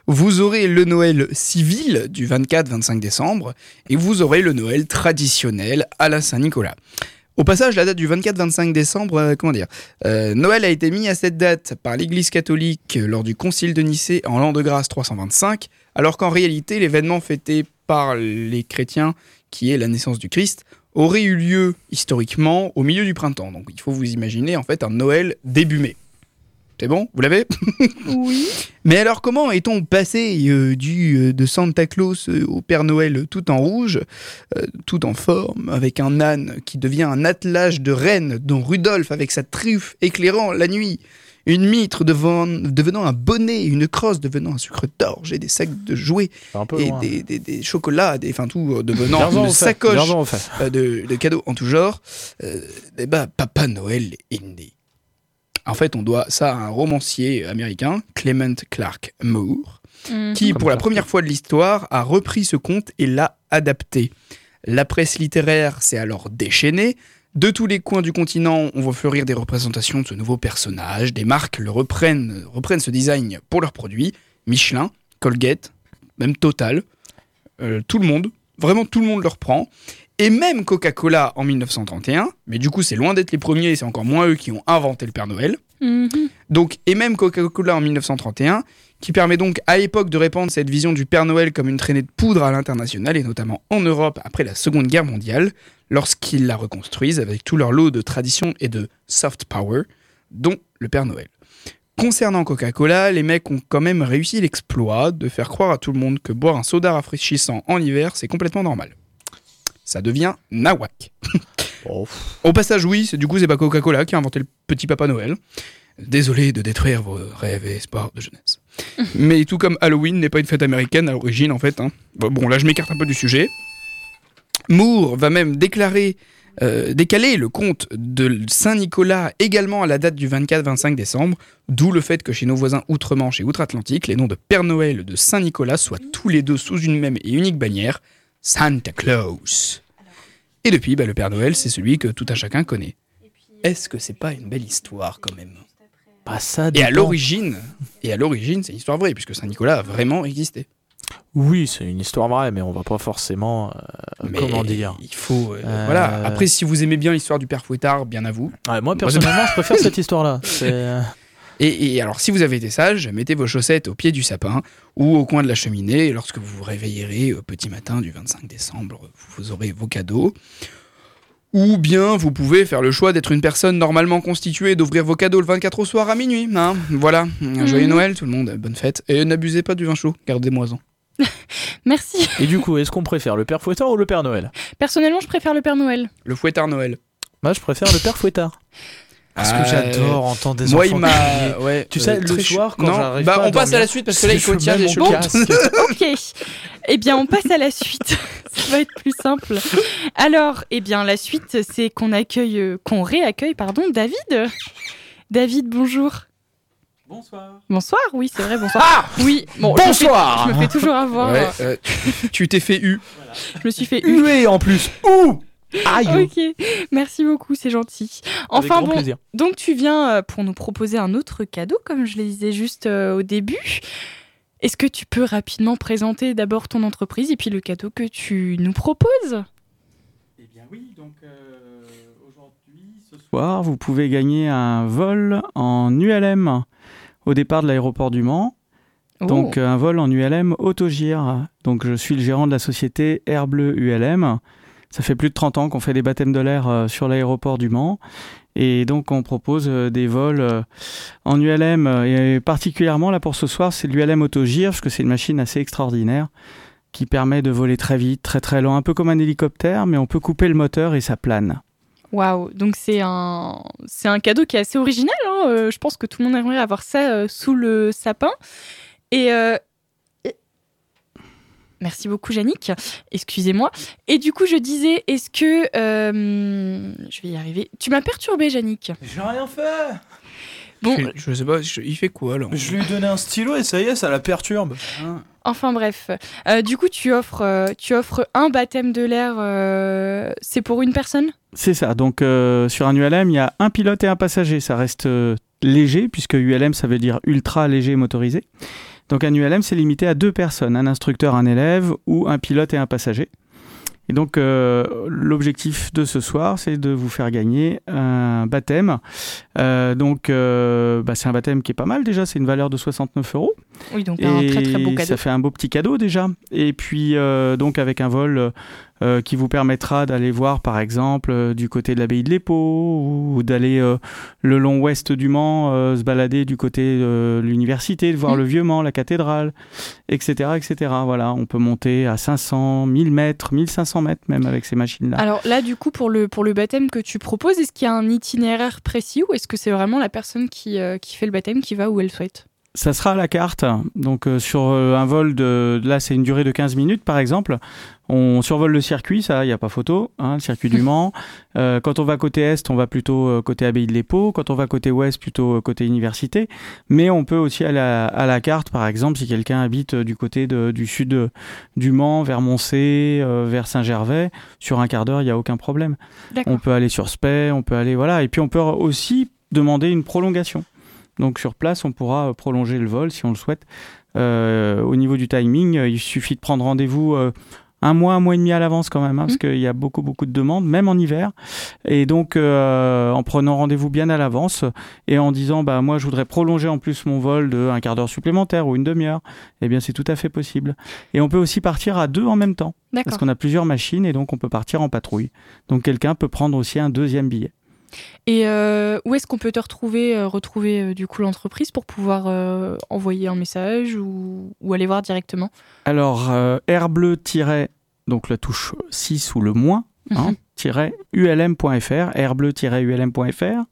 vous aurez le Noël civil du 24-25 décembre et vous aurez le Noël traditionnel à la Saint-Nicolas. Au passage, la date du 24-25 décembre, euh, comment dire euh, Noël a été mis à cette date par l'Église catholique lors du Concile de Nicée en l'an de grâce 325, alors qu'en réalité, l'événement fêté par les chrétiens, qui est la naissance du Christ, aurait eu lieu historiquement au milieu du printemps. Donc il faut vous imaginer en fait un Noël début mai. C'est bon? Vous l'avez? Oui. Mais alors comment est-on passé euh, du euh, de Santa Claus euh, au Père Noël tout en rouge, euh, tout en forme, avec un âne qui devient un attelage de rennes dont Rudolph avec sa truffe éclairant la nuit, une mitre devant- devenant un bonnet, une crosse devenant un sucre d'orge et des sacs de jouets et loin. des, des- des chocolats, des, enfin tout euh, devenant une sacoche euh, de, de cadeaux en tout genre, euh, eh ben, Papa Noël est né. En fait, on doit ça à un romancier américain, Clement Clark Moore, Mhm. qui, Comme pour la première fois de l'histoire, a repris ce conte et l'a adapté. La presse littéraire s'est alors déchaînée. De tous les coins du continent, on voit fleurir des représentations de ce nouveau personnage. Des marques le reprennent, reprennent ce design pour leurs produits. Michelin, Colgate, même Total. Euh, tout le monde, vraiment tout le monde le reprend. Et même Coca-Cola en 1931, mais du coup c'est loin d'être les premiers, c'est encore moins eux qui ont inventé le Père Noël. Mhm. Donc, et même Coca-Cola en 1931, qui permet donc à l'époque de répandre cette vision du Père Noël comme une traînée de poudre à l'international, et notamment en Europe après la Seconde Guerre mondiale, lorsqu'ils la reconstruisent avec tout leur lot de traditions et de soft power, dont le Père Noël. Concernant Coca-Cola, les mecs ont quand même réussi l'exploit de faire croire à tout le monde que boire un soda rafraîchissant en hiver, c'est complètement normal. Ça devient nawak. Oh. Au passage, oui, c'est du coup, c'est pas Coca-Cola qui a inventé le petit Papa Noël. Désolé de détruire vos rêves et espoirs de jeunesse. Mais tout comme Halloween n'est pas une fête américaine à l'origine, en fait. hein. Bon, bon, là, je m'écarte un peu du sujet. Moore va même déclarer, euh, décaler le compte de Saint-Nicolas également à la date du 24-25 décembre, d'où le fait que chez nos voisins outre-Manche et outre-Atlantique, les noms de Père Noël et de Saint-Nicolas soient tous les deux sous une même et unique bannière, Santa Claus. Et depuis, bah, le Père Noël, c'est celui que tout un chacun connaît. Est-ce que c'est pas une belle histoire quand même? Pas ça Et à l'origine, et à l'origine, c'est une histoire vraie puisque Saint-Nicolas a vraiment existé. Oui, c'est une histoire vraie, mais on va pas forcément. euh, Mais comment dire Il faut, euh, Euh, voilà. Après, si vous aimez bien l'histoire du Père Fouettard, bien à vous. Ouais, Moi, personnellement, je préfère cette histoire-là. Et, et alors, si vous avez été sage, mettez vos chaussettes au pied du sapin ou au coin de la cheminée. Et lorsque vous vous réveillerez au petit matin du 25 décembre, vous aurez vos cadeaux. Ou bien vous pouvez faire le choix d'être une personne normalement constituée et d'ouvrir vos cadeaux le 24 au soir à minuit. hein. Voilà, un joyeux Mhm. Noël tout le monde, bonne fête. Et n'abusez pas du vin chaud, gardez-moi-en. Merci. Et du coup, est-ce qu'on préfère le Père Fouettard ou le Père Noël? Personnellement, je préfère le Père Noël. Le fouettard Noël. Moi, je préfère le Père Fouettard. Parce Ah, que j'adore entendre des Moi, enfants il m'a. crier. Ouais, Tu sais, le soir, quand non, j'arrive bah, pas à on passe à la suite parce que là, il faut tirer les. Ok. Eh bien, on passe à la suite. Ça va être plus simple. Alors, eh bien, la suite, c'est qu'on accueille, euh, qu'on réaccueille, pardon, David. David, bonjour. Bonsoir. Bonsoir, oui, c'est vrai, bonsoir. oui, bon, je me fais- Bonsoir Je me fais toujours avoir. Ouais, euh, tu t'es fait eu. Je me suis fait eu. Hué en plus. Ouh Aïe Ok, merci beaucoup, c'est gentil. Avec Enfin grand bon, plaisir. donc tu viens euh, pour nous proposer un autre cadeau, comme je le disais juste euh, au début. Est-ce que tu peux rapidement présenter d'abord ton entreprise et puis le cadeau que tu nous proposes? Eh bien oui, donc euh, aujourd'hui, ce soir, vous pouvez gagner un vol en ULM au départ de l'aéroport du Mans. Donc Oh. euh, un vol en ULM Autogire. Donc je suis le gérant de la société Air Bleu ULM. Ça fait plus de 30 ans qu'on fait des baptêmes de l'air euh, sur l'aéroport du Mans. Et donc on propose euh, des vols en ULM. Et particulièrement là pour ce soir, c'est l'ULM Autogire, parce que c'est une machine assez extraordinaire qui permet de voler très vite, très très loin, un peu comme un hélicoptère, mais on peut couper le moteur et ça plane. Waouh, donc c'est un c'est un cadeau qui est assez original. hein. Euh, je pense que tout le monde aimerait avoir ça euh, sous le sapin. Et, euh, et- merci beaucoup, Yannick. Excusez-moi. Et du coup, je disais, est-ce que je vais y arriver Tu m'as perturbé, Yannick. J'ai rien fait Bon, Je, je sais pas, je- il fait quoi là Je lui ai donné un stylo et ça y est, ça la perturbe. enfin bref. Euh, du coup, tu offres euh, tu offres un baptême de l'air. euh, c'est pour une personne? C'est ça. Donc euh, sur un ULM, il y a un pilote et un passager. Ça reste euh, léger puisque ULM ça veut dire ultra léger motorisé. Donc un ULM c'est limité à deux personnes, un instructeur, un élève ou un pilote et un passager. Et donc euh, l'objectif de ce soir c'est de vous faire gagner un baptême. Euh, donc euh, bah, c'est un baptême qui est pas mal déjà. C'est une valeur de 69 euros. Oui, donc un très très beau Et cadeau. Ça fait un beau petit cadeau déjà. Et puis donc avec un vol euh, qui vous permettra d'aller voir par exemple euh, du côté de l'abbaye de l'Épau ou d'aller euh, le long ouest du Mans, se balader du côté de l'université, de voir Mm. le vieux Mans, la cathédrale, etc., etc. Voilà, on peut monter à 500, 1000 mètres, 1500 mètres même avec ces machines-là. Alors là, du coup, pour le, pour le baptême que tu proposes, est-ce qu'il y a un itinéraire précis ou est-ce que c'est vraiment la personne qui, qui fait le baptême qui va où elle souhaite? Ça sera à la carte. Donc euh, sur euh, un vol de là, c'est une durée de 15 minutes par exemple. On survole le circuit, ça, il n'y a pas photo, hein, le circuit du Mans. Euh, quand on va côté est, on va plutôt côté Abbaye de l'Épau. Quand on va côté ouest, plutôt côté université. Mais on peut aussi aller à, à la carte, par exemple, si quelqu'un habite du côté de- du sud du Mans, vers Moncé, euh, vers Saint-Gervais. Sur un quart d'heure, il n'y a aucun problème. On peut aller sur Spey, on peut aller voilà, et puis on peut aussi demander une prolongation. Donc sur place, on pourra euh, prolonger le vol si on le souhaite. Euh, au niveau du timing, euh, il suffit de prendre rendez-vous euh, un mois, un mois et demi à l'avance quand même, hein, parce qu'il y a beaucoup beaucoup de demandes, même en hiver. Et donc euh, en prenant rendez-vous bien à l'avance et en disant bah moi je voudrais prolonger en plus mon vol de un quart d'heure supplémentaire ou une demi-heure, eh bien c'est tout à fait possible. Et on peut aussi partir à deux en même temps. Parce qu'on a plusieurs machines et donc on peut partir en patrouille. Donc quelqu'un peut prendre aussi un deuxième billet. Et euh, où est-ce qu'on peut te retrouver, euh, retrouver euh, du coup l'entreprise pour pouvoir envoyer un message ou, ou aller voir directement? Alors, air bleu donc la touche 6 ou le moins, hein, Mhm. ulm.fr, airbleu-ulm.fr,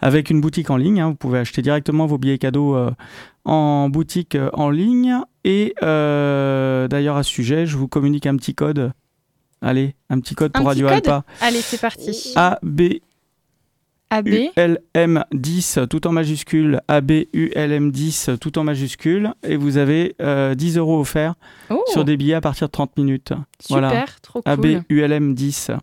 avec une boutique en ligne. hein, vous pouvez acheter directement vos billets cadeaux euh, en boutique euh, en ligne. Et euh, d'ailleurs, à ce sujet, je vous communique un petit code. Allez, un petit code Un pour petit Radio code? Alpa. Allez, c'est parti. AB AB. ULM10 tout en majuscule, ABULM10 tout en majuscule, et vous avez euh, 10 euros offerts Oh, sur des billets à partir de 30 minutes. super, voilà. trop cool. ABULM10.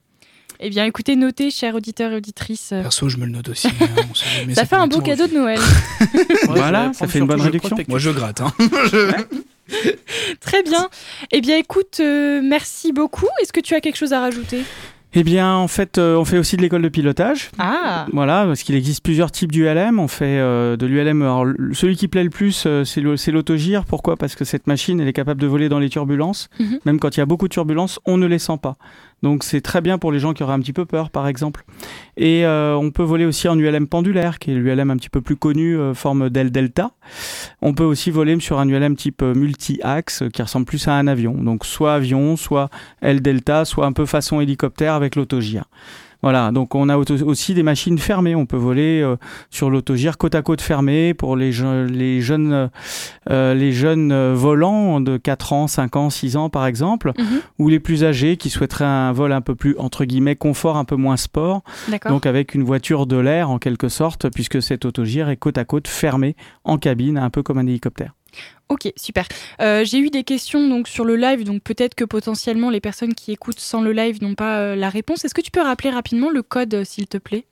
Eh bien, écoutez, notez, chers auditeurs et auditrices. Perso, je me le note aussi. hein, on sait jamais, Ça fait un beau cadeau de Noël. Voilà, ça fait une bonne réduction. Moi, je gratte. Hein. Très bien. Eh bien, écoute, euh, merci beaucoup. Est-ce que tu as quelque chose à rajouter? Eh bien, en fait, euh, on fait aussi de l'école de pilotage. Ah, Voilà, parce qu'il existe plusieurs types d'ULM. On fait euh, de l'ULM. Alors, celui qui plaît le plus, euh, c'est l'autogire. Pourquoi? Parce que cette machine, elle est capable de voler dans les turbulences. Mhm. Même quand il y a beaucoup de turbulences, on ne les sent pas. Donc, c'est très bien pour les gens qui auraient un petit peu peur, par exemple. Et euh, on peut voler aussi en ULM pendulaire, qui est l'ULM un petit peu plus connu, euh, forme d'L delta. On peut aussi voler sur un ULM type euh, multi-axe, qui ressemble plus à un avion. Donc, soit avion, soit L delta, soit un peu façon hélicoptère avec l'autogire. Voilà, donc on a aussi des machines fermées. On peut voler euh, sur l'autogire côte à côte fermé pour les, je- les jeunes, euh, les jeunes euh, volants de 4 ans, 5 ans, 6 ans par exemple, Mhm. ou les plus âgés qui souhaiteraient un vol un peu plus, entre guillemets, confort, un peu moins sport. Donc avec une voiture de l'air en quelque sorte, puisque cet autogire est côte à côte fermé en cabine, un peu comme un hélicoptère. Ok, super. Euh, J'ai eu des questions donc sur le live, donc peut-être que potentiellement les personnes qui écoutent sans le live n'ont pas euh, la réponse. Est-ce que tu peux rappeler rapidement le code, euh, s'il te plaît?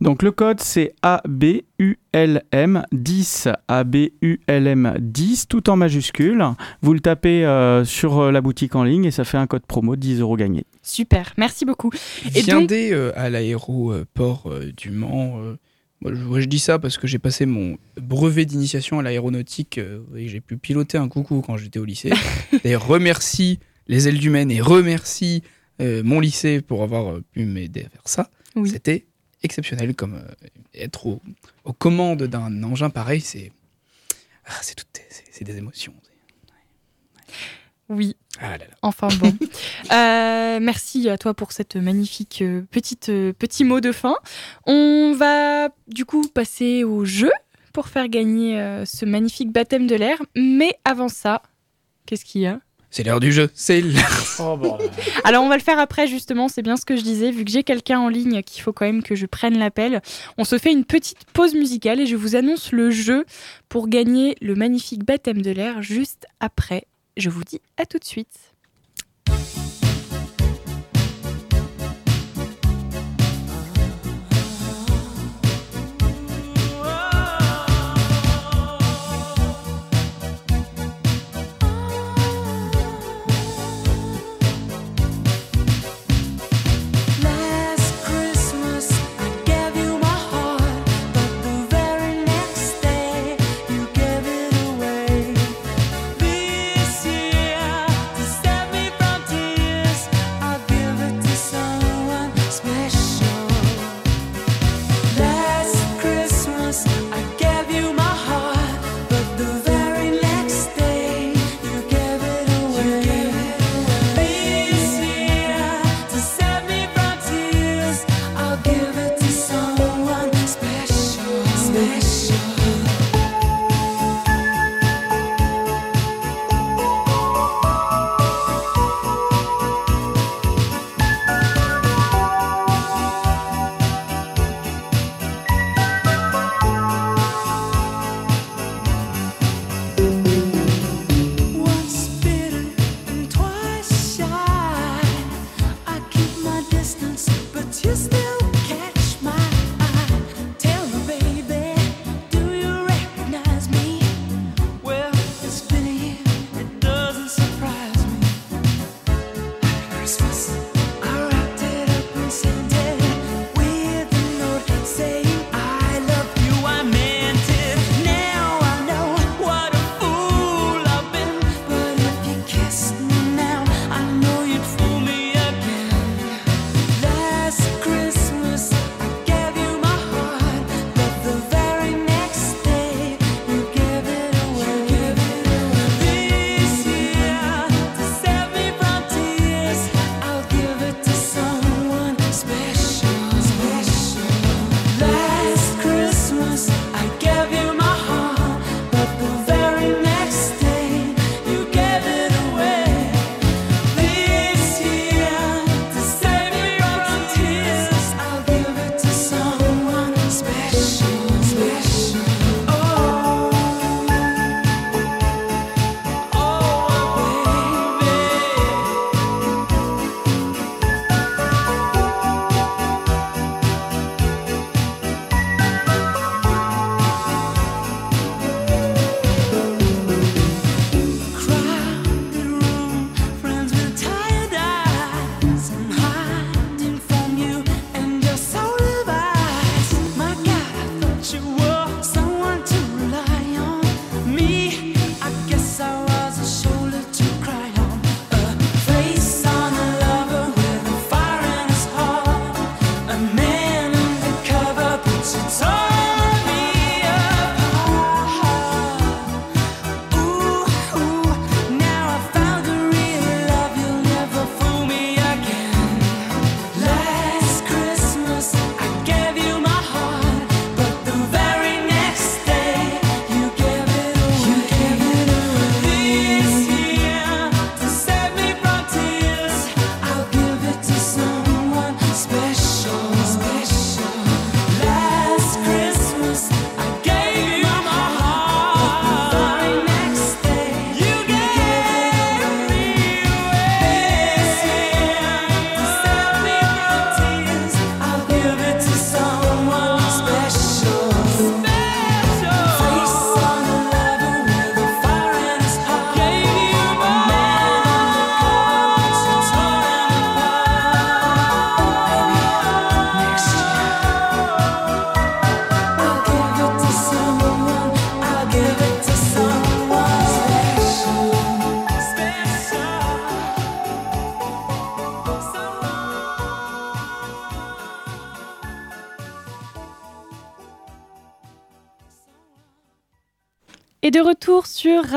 Donc le code c'est ABULM 10, ABULM 10, tout en majuscule. Vous le tapez euh, sur euh, la boutique en ligne et ça fait un code promo de 10 euros gagnés. Super, merci beaucoup. Et Viendez euh, à l'aéroport euh, du Mans. Je, dis ça parce que j'ai passé mon brevet d'initiation à l'aéronautique euh, et j'ai pu piloter un coucou quand j'étais au lycée. D'ailleurs, remercie les ailes du Maine et remercie euh, mon lycée pour avoir euh, pu m'aider à faire ça. Oui. C'était exceptionnel comme euh, être au- aux commandes d'un engin pareil, c'est ah, c'est des émotions. Oui, Ah là là. enfin bon. Euh, merci à toi pour cette magnifique euh, petite euh, petit mot de fin. On va du coup passer au jeu pour faire gagner euh, ce magnifique baptême de l'air. Mais avant ça, qu'est-ce qu'il y a? C'est l'heure du jeu, c'est l'heure. Oh. Alors on va le faire après justement, c'est bien ce que je disais, vu que j'ai quelqu'un en ligne qu'il faut quand même que je prenne l'appel. On se fait une petite pause musicale et je vous annonce le jeu pour gagner le magnifique baptême de l'air juste après. Je vous dis à tout de suite.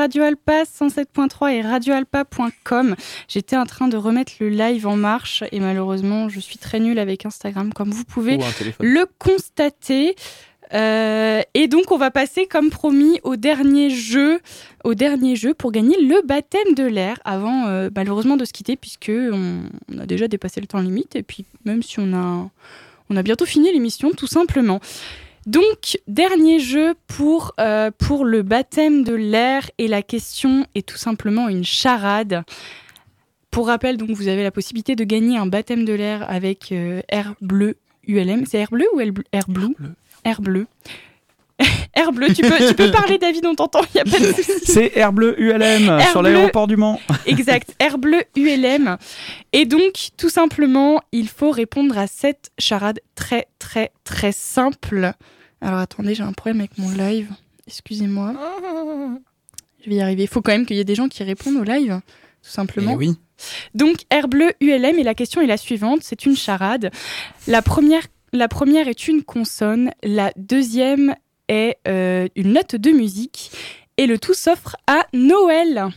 Radio Alpa 107.3 et radioalpa.com. J'étais en train de remettre le live en marche et malheureusement, je suis très nulle avec Instagram, comme vous pouvez le constater. Euh, et donc, on va passer, comme promis, au dernier jeu, au dernier jeu pour gagner le baptême de l'air avant, euh, malheureusement, de se quitter, puisque on, on a déjà dépassé le temps limite. Et puis, même si on a, on a bientôt fini l'émission, tout simplement. Donc, dernier jeu pour, euh, pour le baptême de l'air. Et la question est tout simplement une charade. Pour rappel, donc, vous avez la possibilité de gagner un baptême de l'air avec euh, Air Bleu ULM. C'est Air Bleu ou Air Bleu Air Bleu. Air Bleu. Air Bleu, tu peux, tu peux parler, David, on t'entend, il n'y a pas de souci. C'est Air Bleu ULM Air sur l'aéroport du Mans. Exact, Air Bleu ULM. Et donc, tout simplement, il faut répondre à cette charade très, très, très simple. Alors, attendez, j'ai un problème avec mon live. Excusez-moi. Je vais y arriver. Il faut quand même qu'il y ait des gens qui répondent au live, tout simplement. Eh oui. Donc, Air Bleu ULM, et la question est la suivante c'est une charade. La première, la première est une consonne, la deuxième est euh, une note de musique, et le tout s'offre à Noël.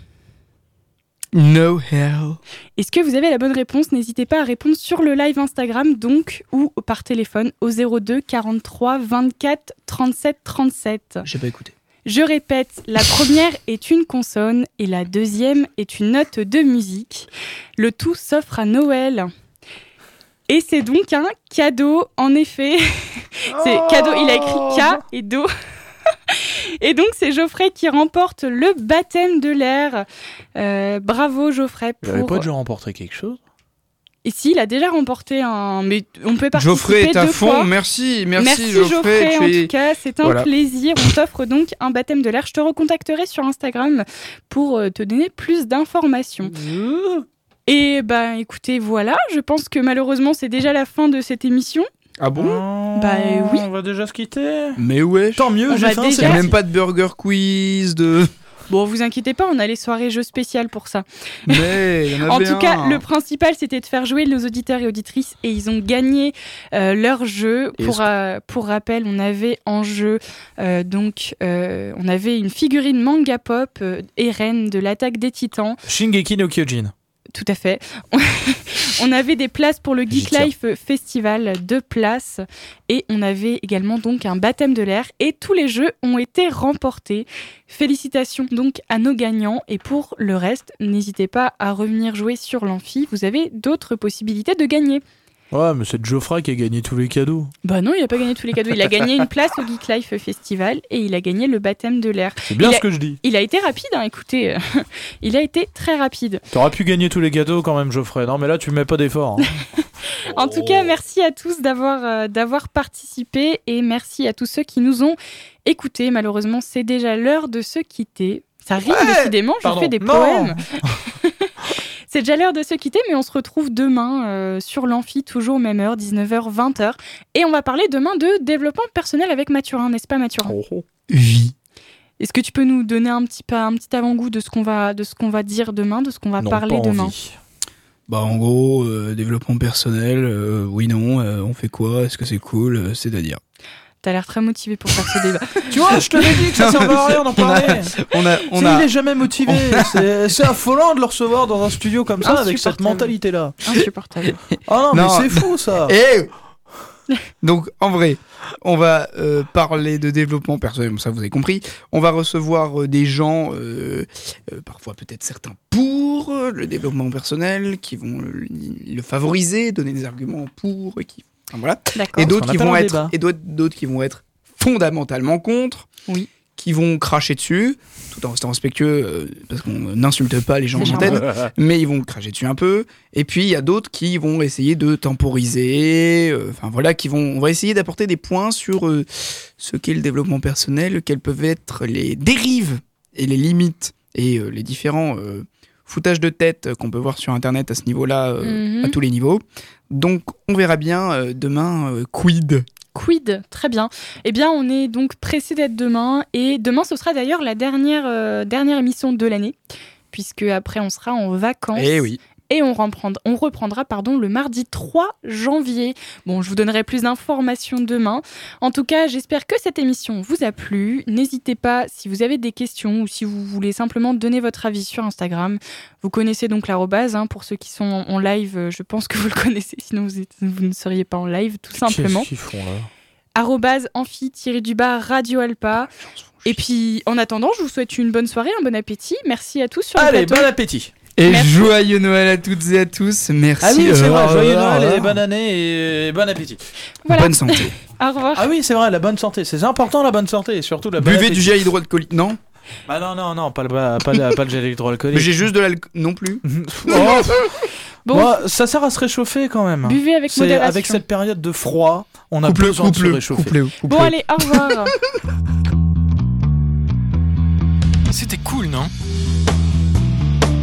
No hell. Est-ce que vous avez la bonne réponse? N'hésitez pas à répondre sur le live Instagram, donc, ou par téléphone au 02 43 24 37 37. J'ai pas écouté. Je répète, la première est une consonne et la deuxième est une note de musique. Le tout s'offre à Noël. Et c'est donc un cadeau, en effet. c'est cadeau, il a écrit K et Do. et donc c'est Geoffrey qui remporte le baptême de l'air. Euh, bravo Geoffrey. J'avais Pour... pas déjà remporté quelque chose? Et si, il a déjà remporté un... Mais on peut participer Geoffrey est à deux fond. fois. Merci, merci, Merci Geoffrey. en tu tout cas, c'est un Voilà. plaisir. On t'offre donc un baptême de l'air. Je te recontacterai sur Instagram pour euh, te donner plus d'informations. Et ben écoutez, voilà, je pense que malheureusement c'est déjà la fin de cette émission. Ah bon Bah, oui. On va déjà se quitter. Mais ouais. Tant mieux, j'ai faim, déjà- c'est Il y a parti. même pas de burger quiz de. Bon, vous inquiétez pas, on a les soirées jeux spéciales pour ça. Mais il y en En tout cas, le principal, c'était de faire jouer nos auditeurs et auditrices et ils ont gagné euh, leur jeu. Pour, euh, pour rappel, on avait en jeu, euh, donc, euh, on avait une figurine manga pop, euh, Eren de l'attaque des titans. Shingeki no Kyojin. Tout à fait. on avait des places pour le Geek. Life Festival, deux places. Et on avait également donc un baptême de l'air. Et tous les jeux ont été remportés. Félicitations donc à nos gagnants. Et pour le reste, n'hésitez pas à revenir jouer sur l'amphi. Vous avez d'autres possibilités de gagner. Ouais, mais c'est Geoffrey qui a gagné tous les cadeaux. Bah non, il n'a pas gagné tous les cadeaux. Il a gagné une place au Geek Life Festival et il a gagné le baptême de l'air. C'est bien Il ce a- que je dis. Il a été rapide, hein, écoutez. il a été très rapide. T'aurais pu gagner tous les cadeaux quand même, Geoffrey. Non, mais là, tu mets pas d'effort. hein. En tout cas, merci à tous d'avoir euh, d'avoir participé et merci à tous ceux qui nous ont écoutés. Malheureusement, c'est déjà l'heure de se quitter. Ça rime Ouais, décidément, je pardon. fais des Non. poèmes. c'est déjà l'heure de se quitter, mais on se retrouve demain euh, sur l'amphi, toujours même heure, 19h, 20h. Et on va parler demain de développement personnel avec Mathurin, n'est-ce pas Mathurin Vie. Est-ce que tu peux nous donner un petit, un petit avant-goût de ce qu'on va, de ce qu'on va dire demain, de ce qu'on va Non, parler pas demain envie. Bah en gros, euh, développement personnel, euh, oui non, euh, on fait quoi? Est-ce que c'est cool? C'est-à-dire? T'as l'air très motivé pour faire ce débat. Tu vois, je te l'ai dit que ça servait à rien d'en On a- parler. On a, Tu sais, Il est jamais motivé. C'est- affolant de le recevoir dans un studio comme ça avec cette mentalité-là. Insupportable. Ah non, Non. mais c'est fou ça. Eh Donc en vrai, on va euh, parler de développement personnel, ça vous avez compris. On va recevoir euh, des gens, euh, euh, parfois peut-être certains pour le développement personnel, qui vont le, le favoriser, donner des arguments pour, et qui, voilà. Et d'autres qui vont être, et d'autres d'autres qui vont être fondamentalement contre. Oui. Qui vont cracher dessus, tout en restant respectueux, euh, parce qu'on n'insulte pas les gens en antenne mais ils vont cracher dessus un peu. Et puis il y a d'autres qui vont essayer de temporiser, euh, enfin voilà, qui vont, on va essayer d'apporter des points sur euh, ce qu'est le développement personnel, quelles peuvent être les dérives et les limites et euh, les différents euh, foutages de tête qu'on peut voir sur internet à ce niveau-là, euh, Mhm. à tous les niveaux. Donc on verra bien euh, demain euh, quid. Quid, très bien. Eh bien, on est donc pressé d'être demain. Et demain, ce sera d'ailleurs la dernière, euh, dernière émission de l'année. Puisque après, on sera en vacances. Eh oui. Et on reprendra, on reprendra pardon, le mardi 3 janvier. Bon, je vous donnerai plus d'informations demain. En tout cas, j'espère que cette émission vous a plu. N'hésitez pas, si vous avez des questions ou si vous voulez simplement donner votre avis sur Instagram, vous connaissez donc l'arrobase. hein, pour ceux qui sont en live, euh, je pense que vous le connaissez, sinon vous, êtes- vous ne seriez pas en live, tout simplement. Qu'est-ce qu'ils font là? Arrobase amphi-du-bas Radio Alpa. Et puis, en attendant, je vous souhaite une bonne soirée, un bon appétit. Merci à tous sur le Allez, plateau. bon appétit Et Merci. joyeux Noël à toutes et à tous. Merci. Ah oui, c'est vrai, joyeux Noël et bonne année et bon appétit. Voilà. Bonne santé. Au revoir. Ah oui, c'est vrai, la bonne santé, c'est important la bonne santé et surtout la bonne Buvez appétit. du gel hydroalcoolique. Non? Bah non, non, non, pas le, pas, le- pas le gel hydroalcoolique. Mais j'ai juste de l'alcool. Non plus. Oh, Bon, bon, ça sert à se réchauffer quand même. buvez avec C'est modération. avec cette période de froid, on a Coupe-le, besoin de se réchauffer. Bon, allez, au revoir. C'était cool, non?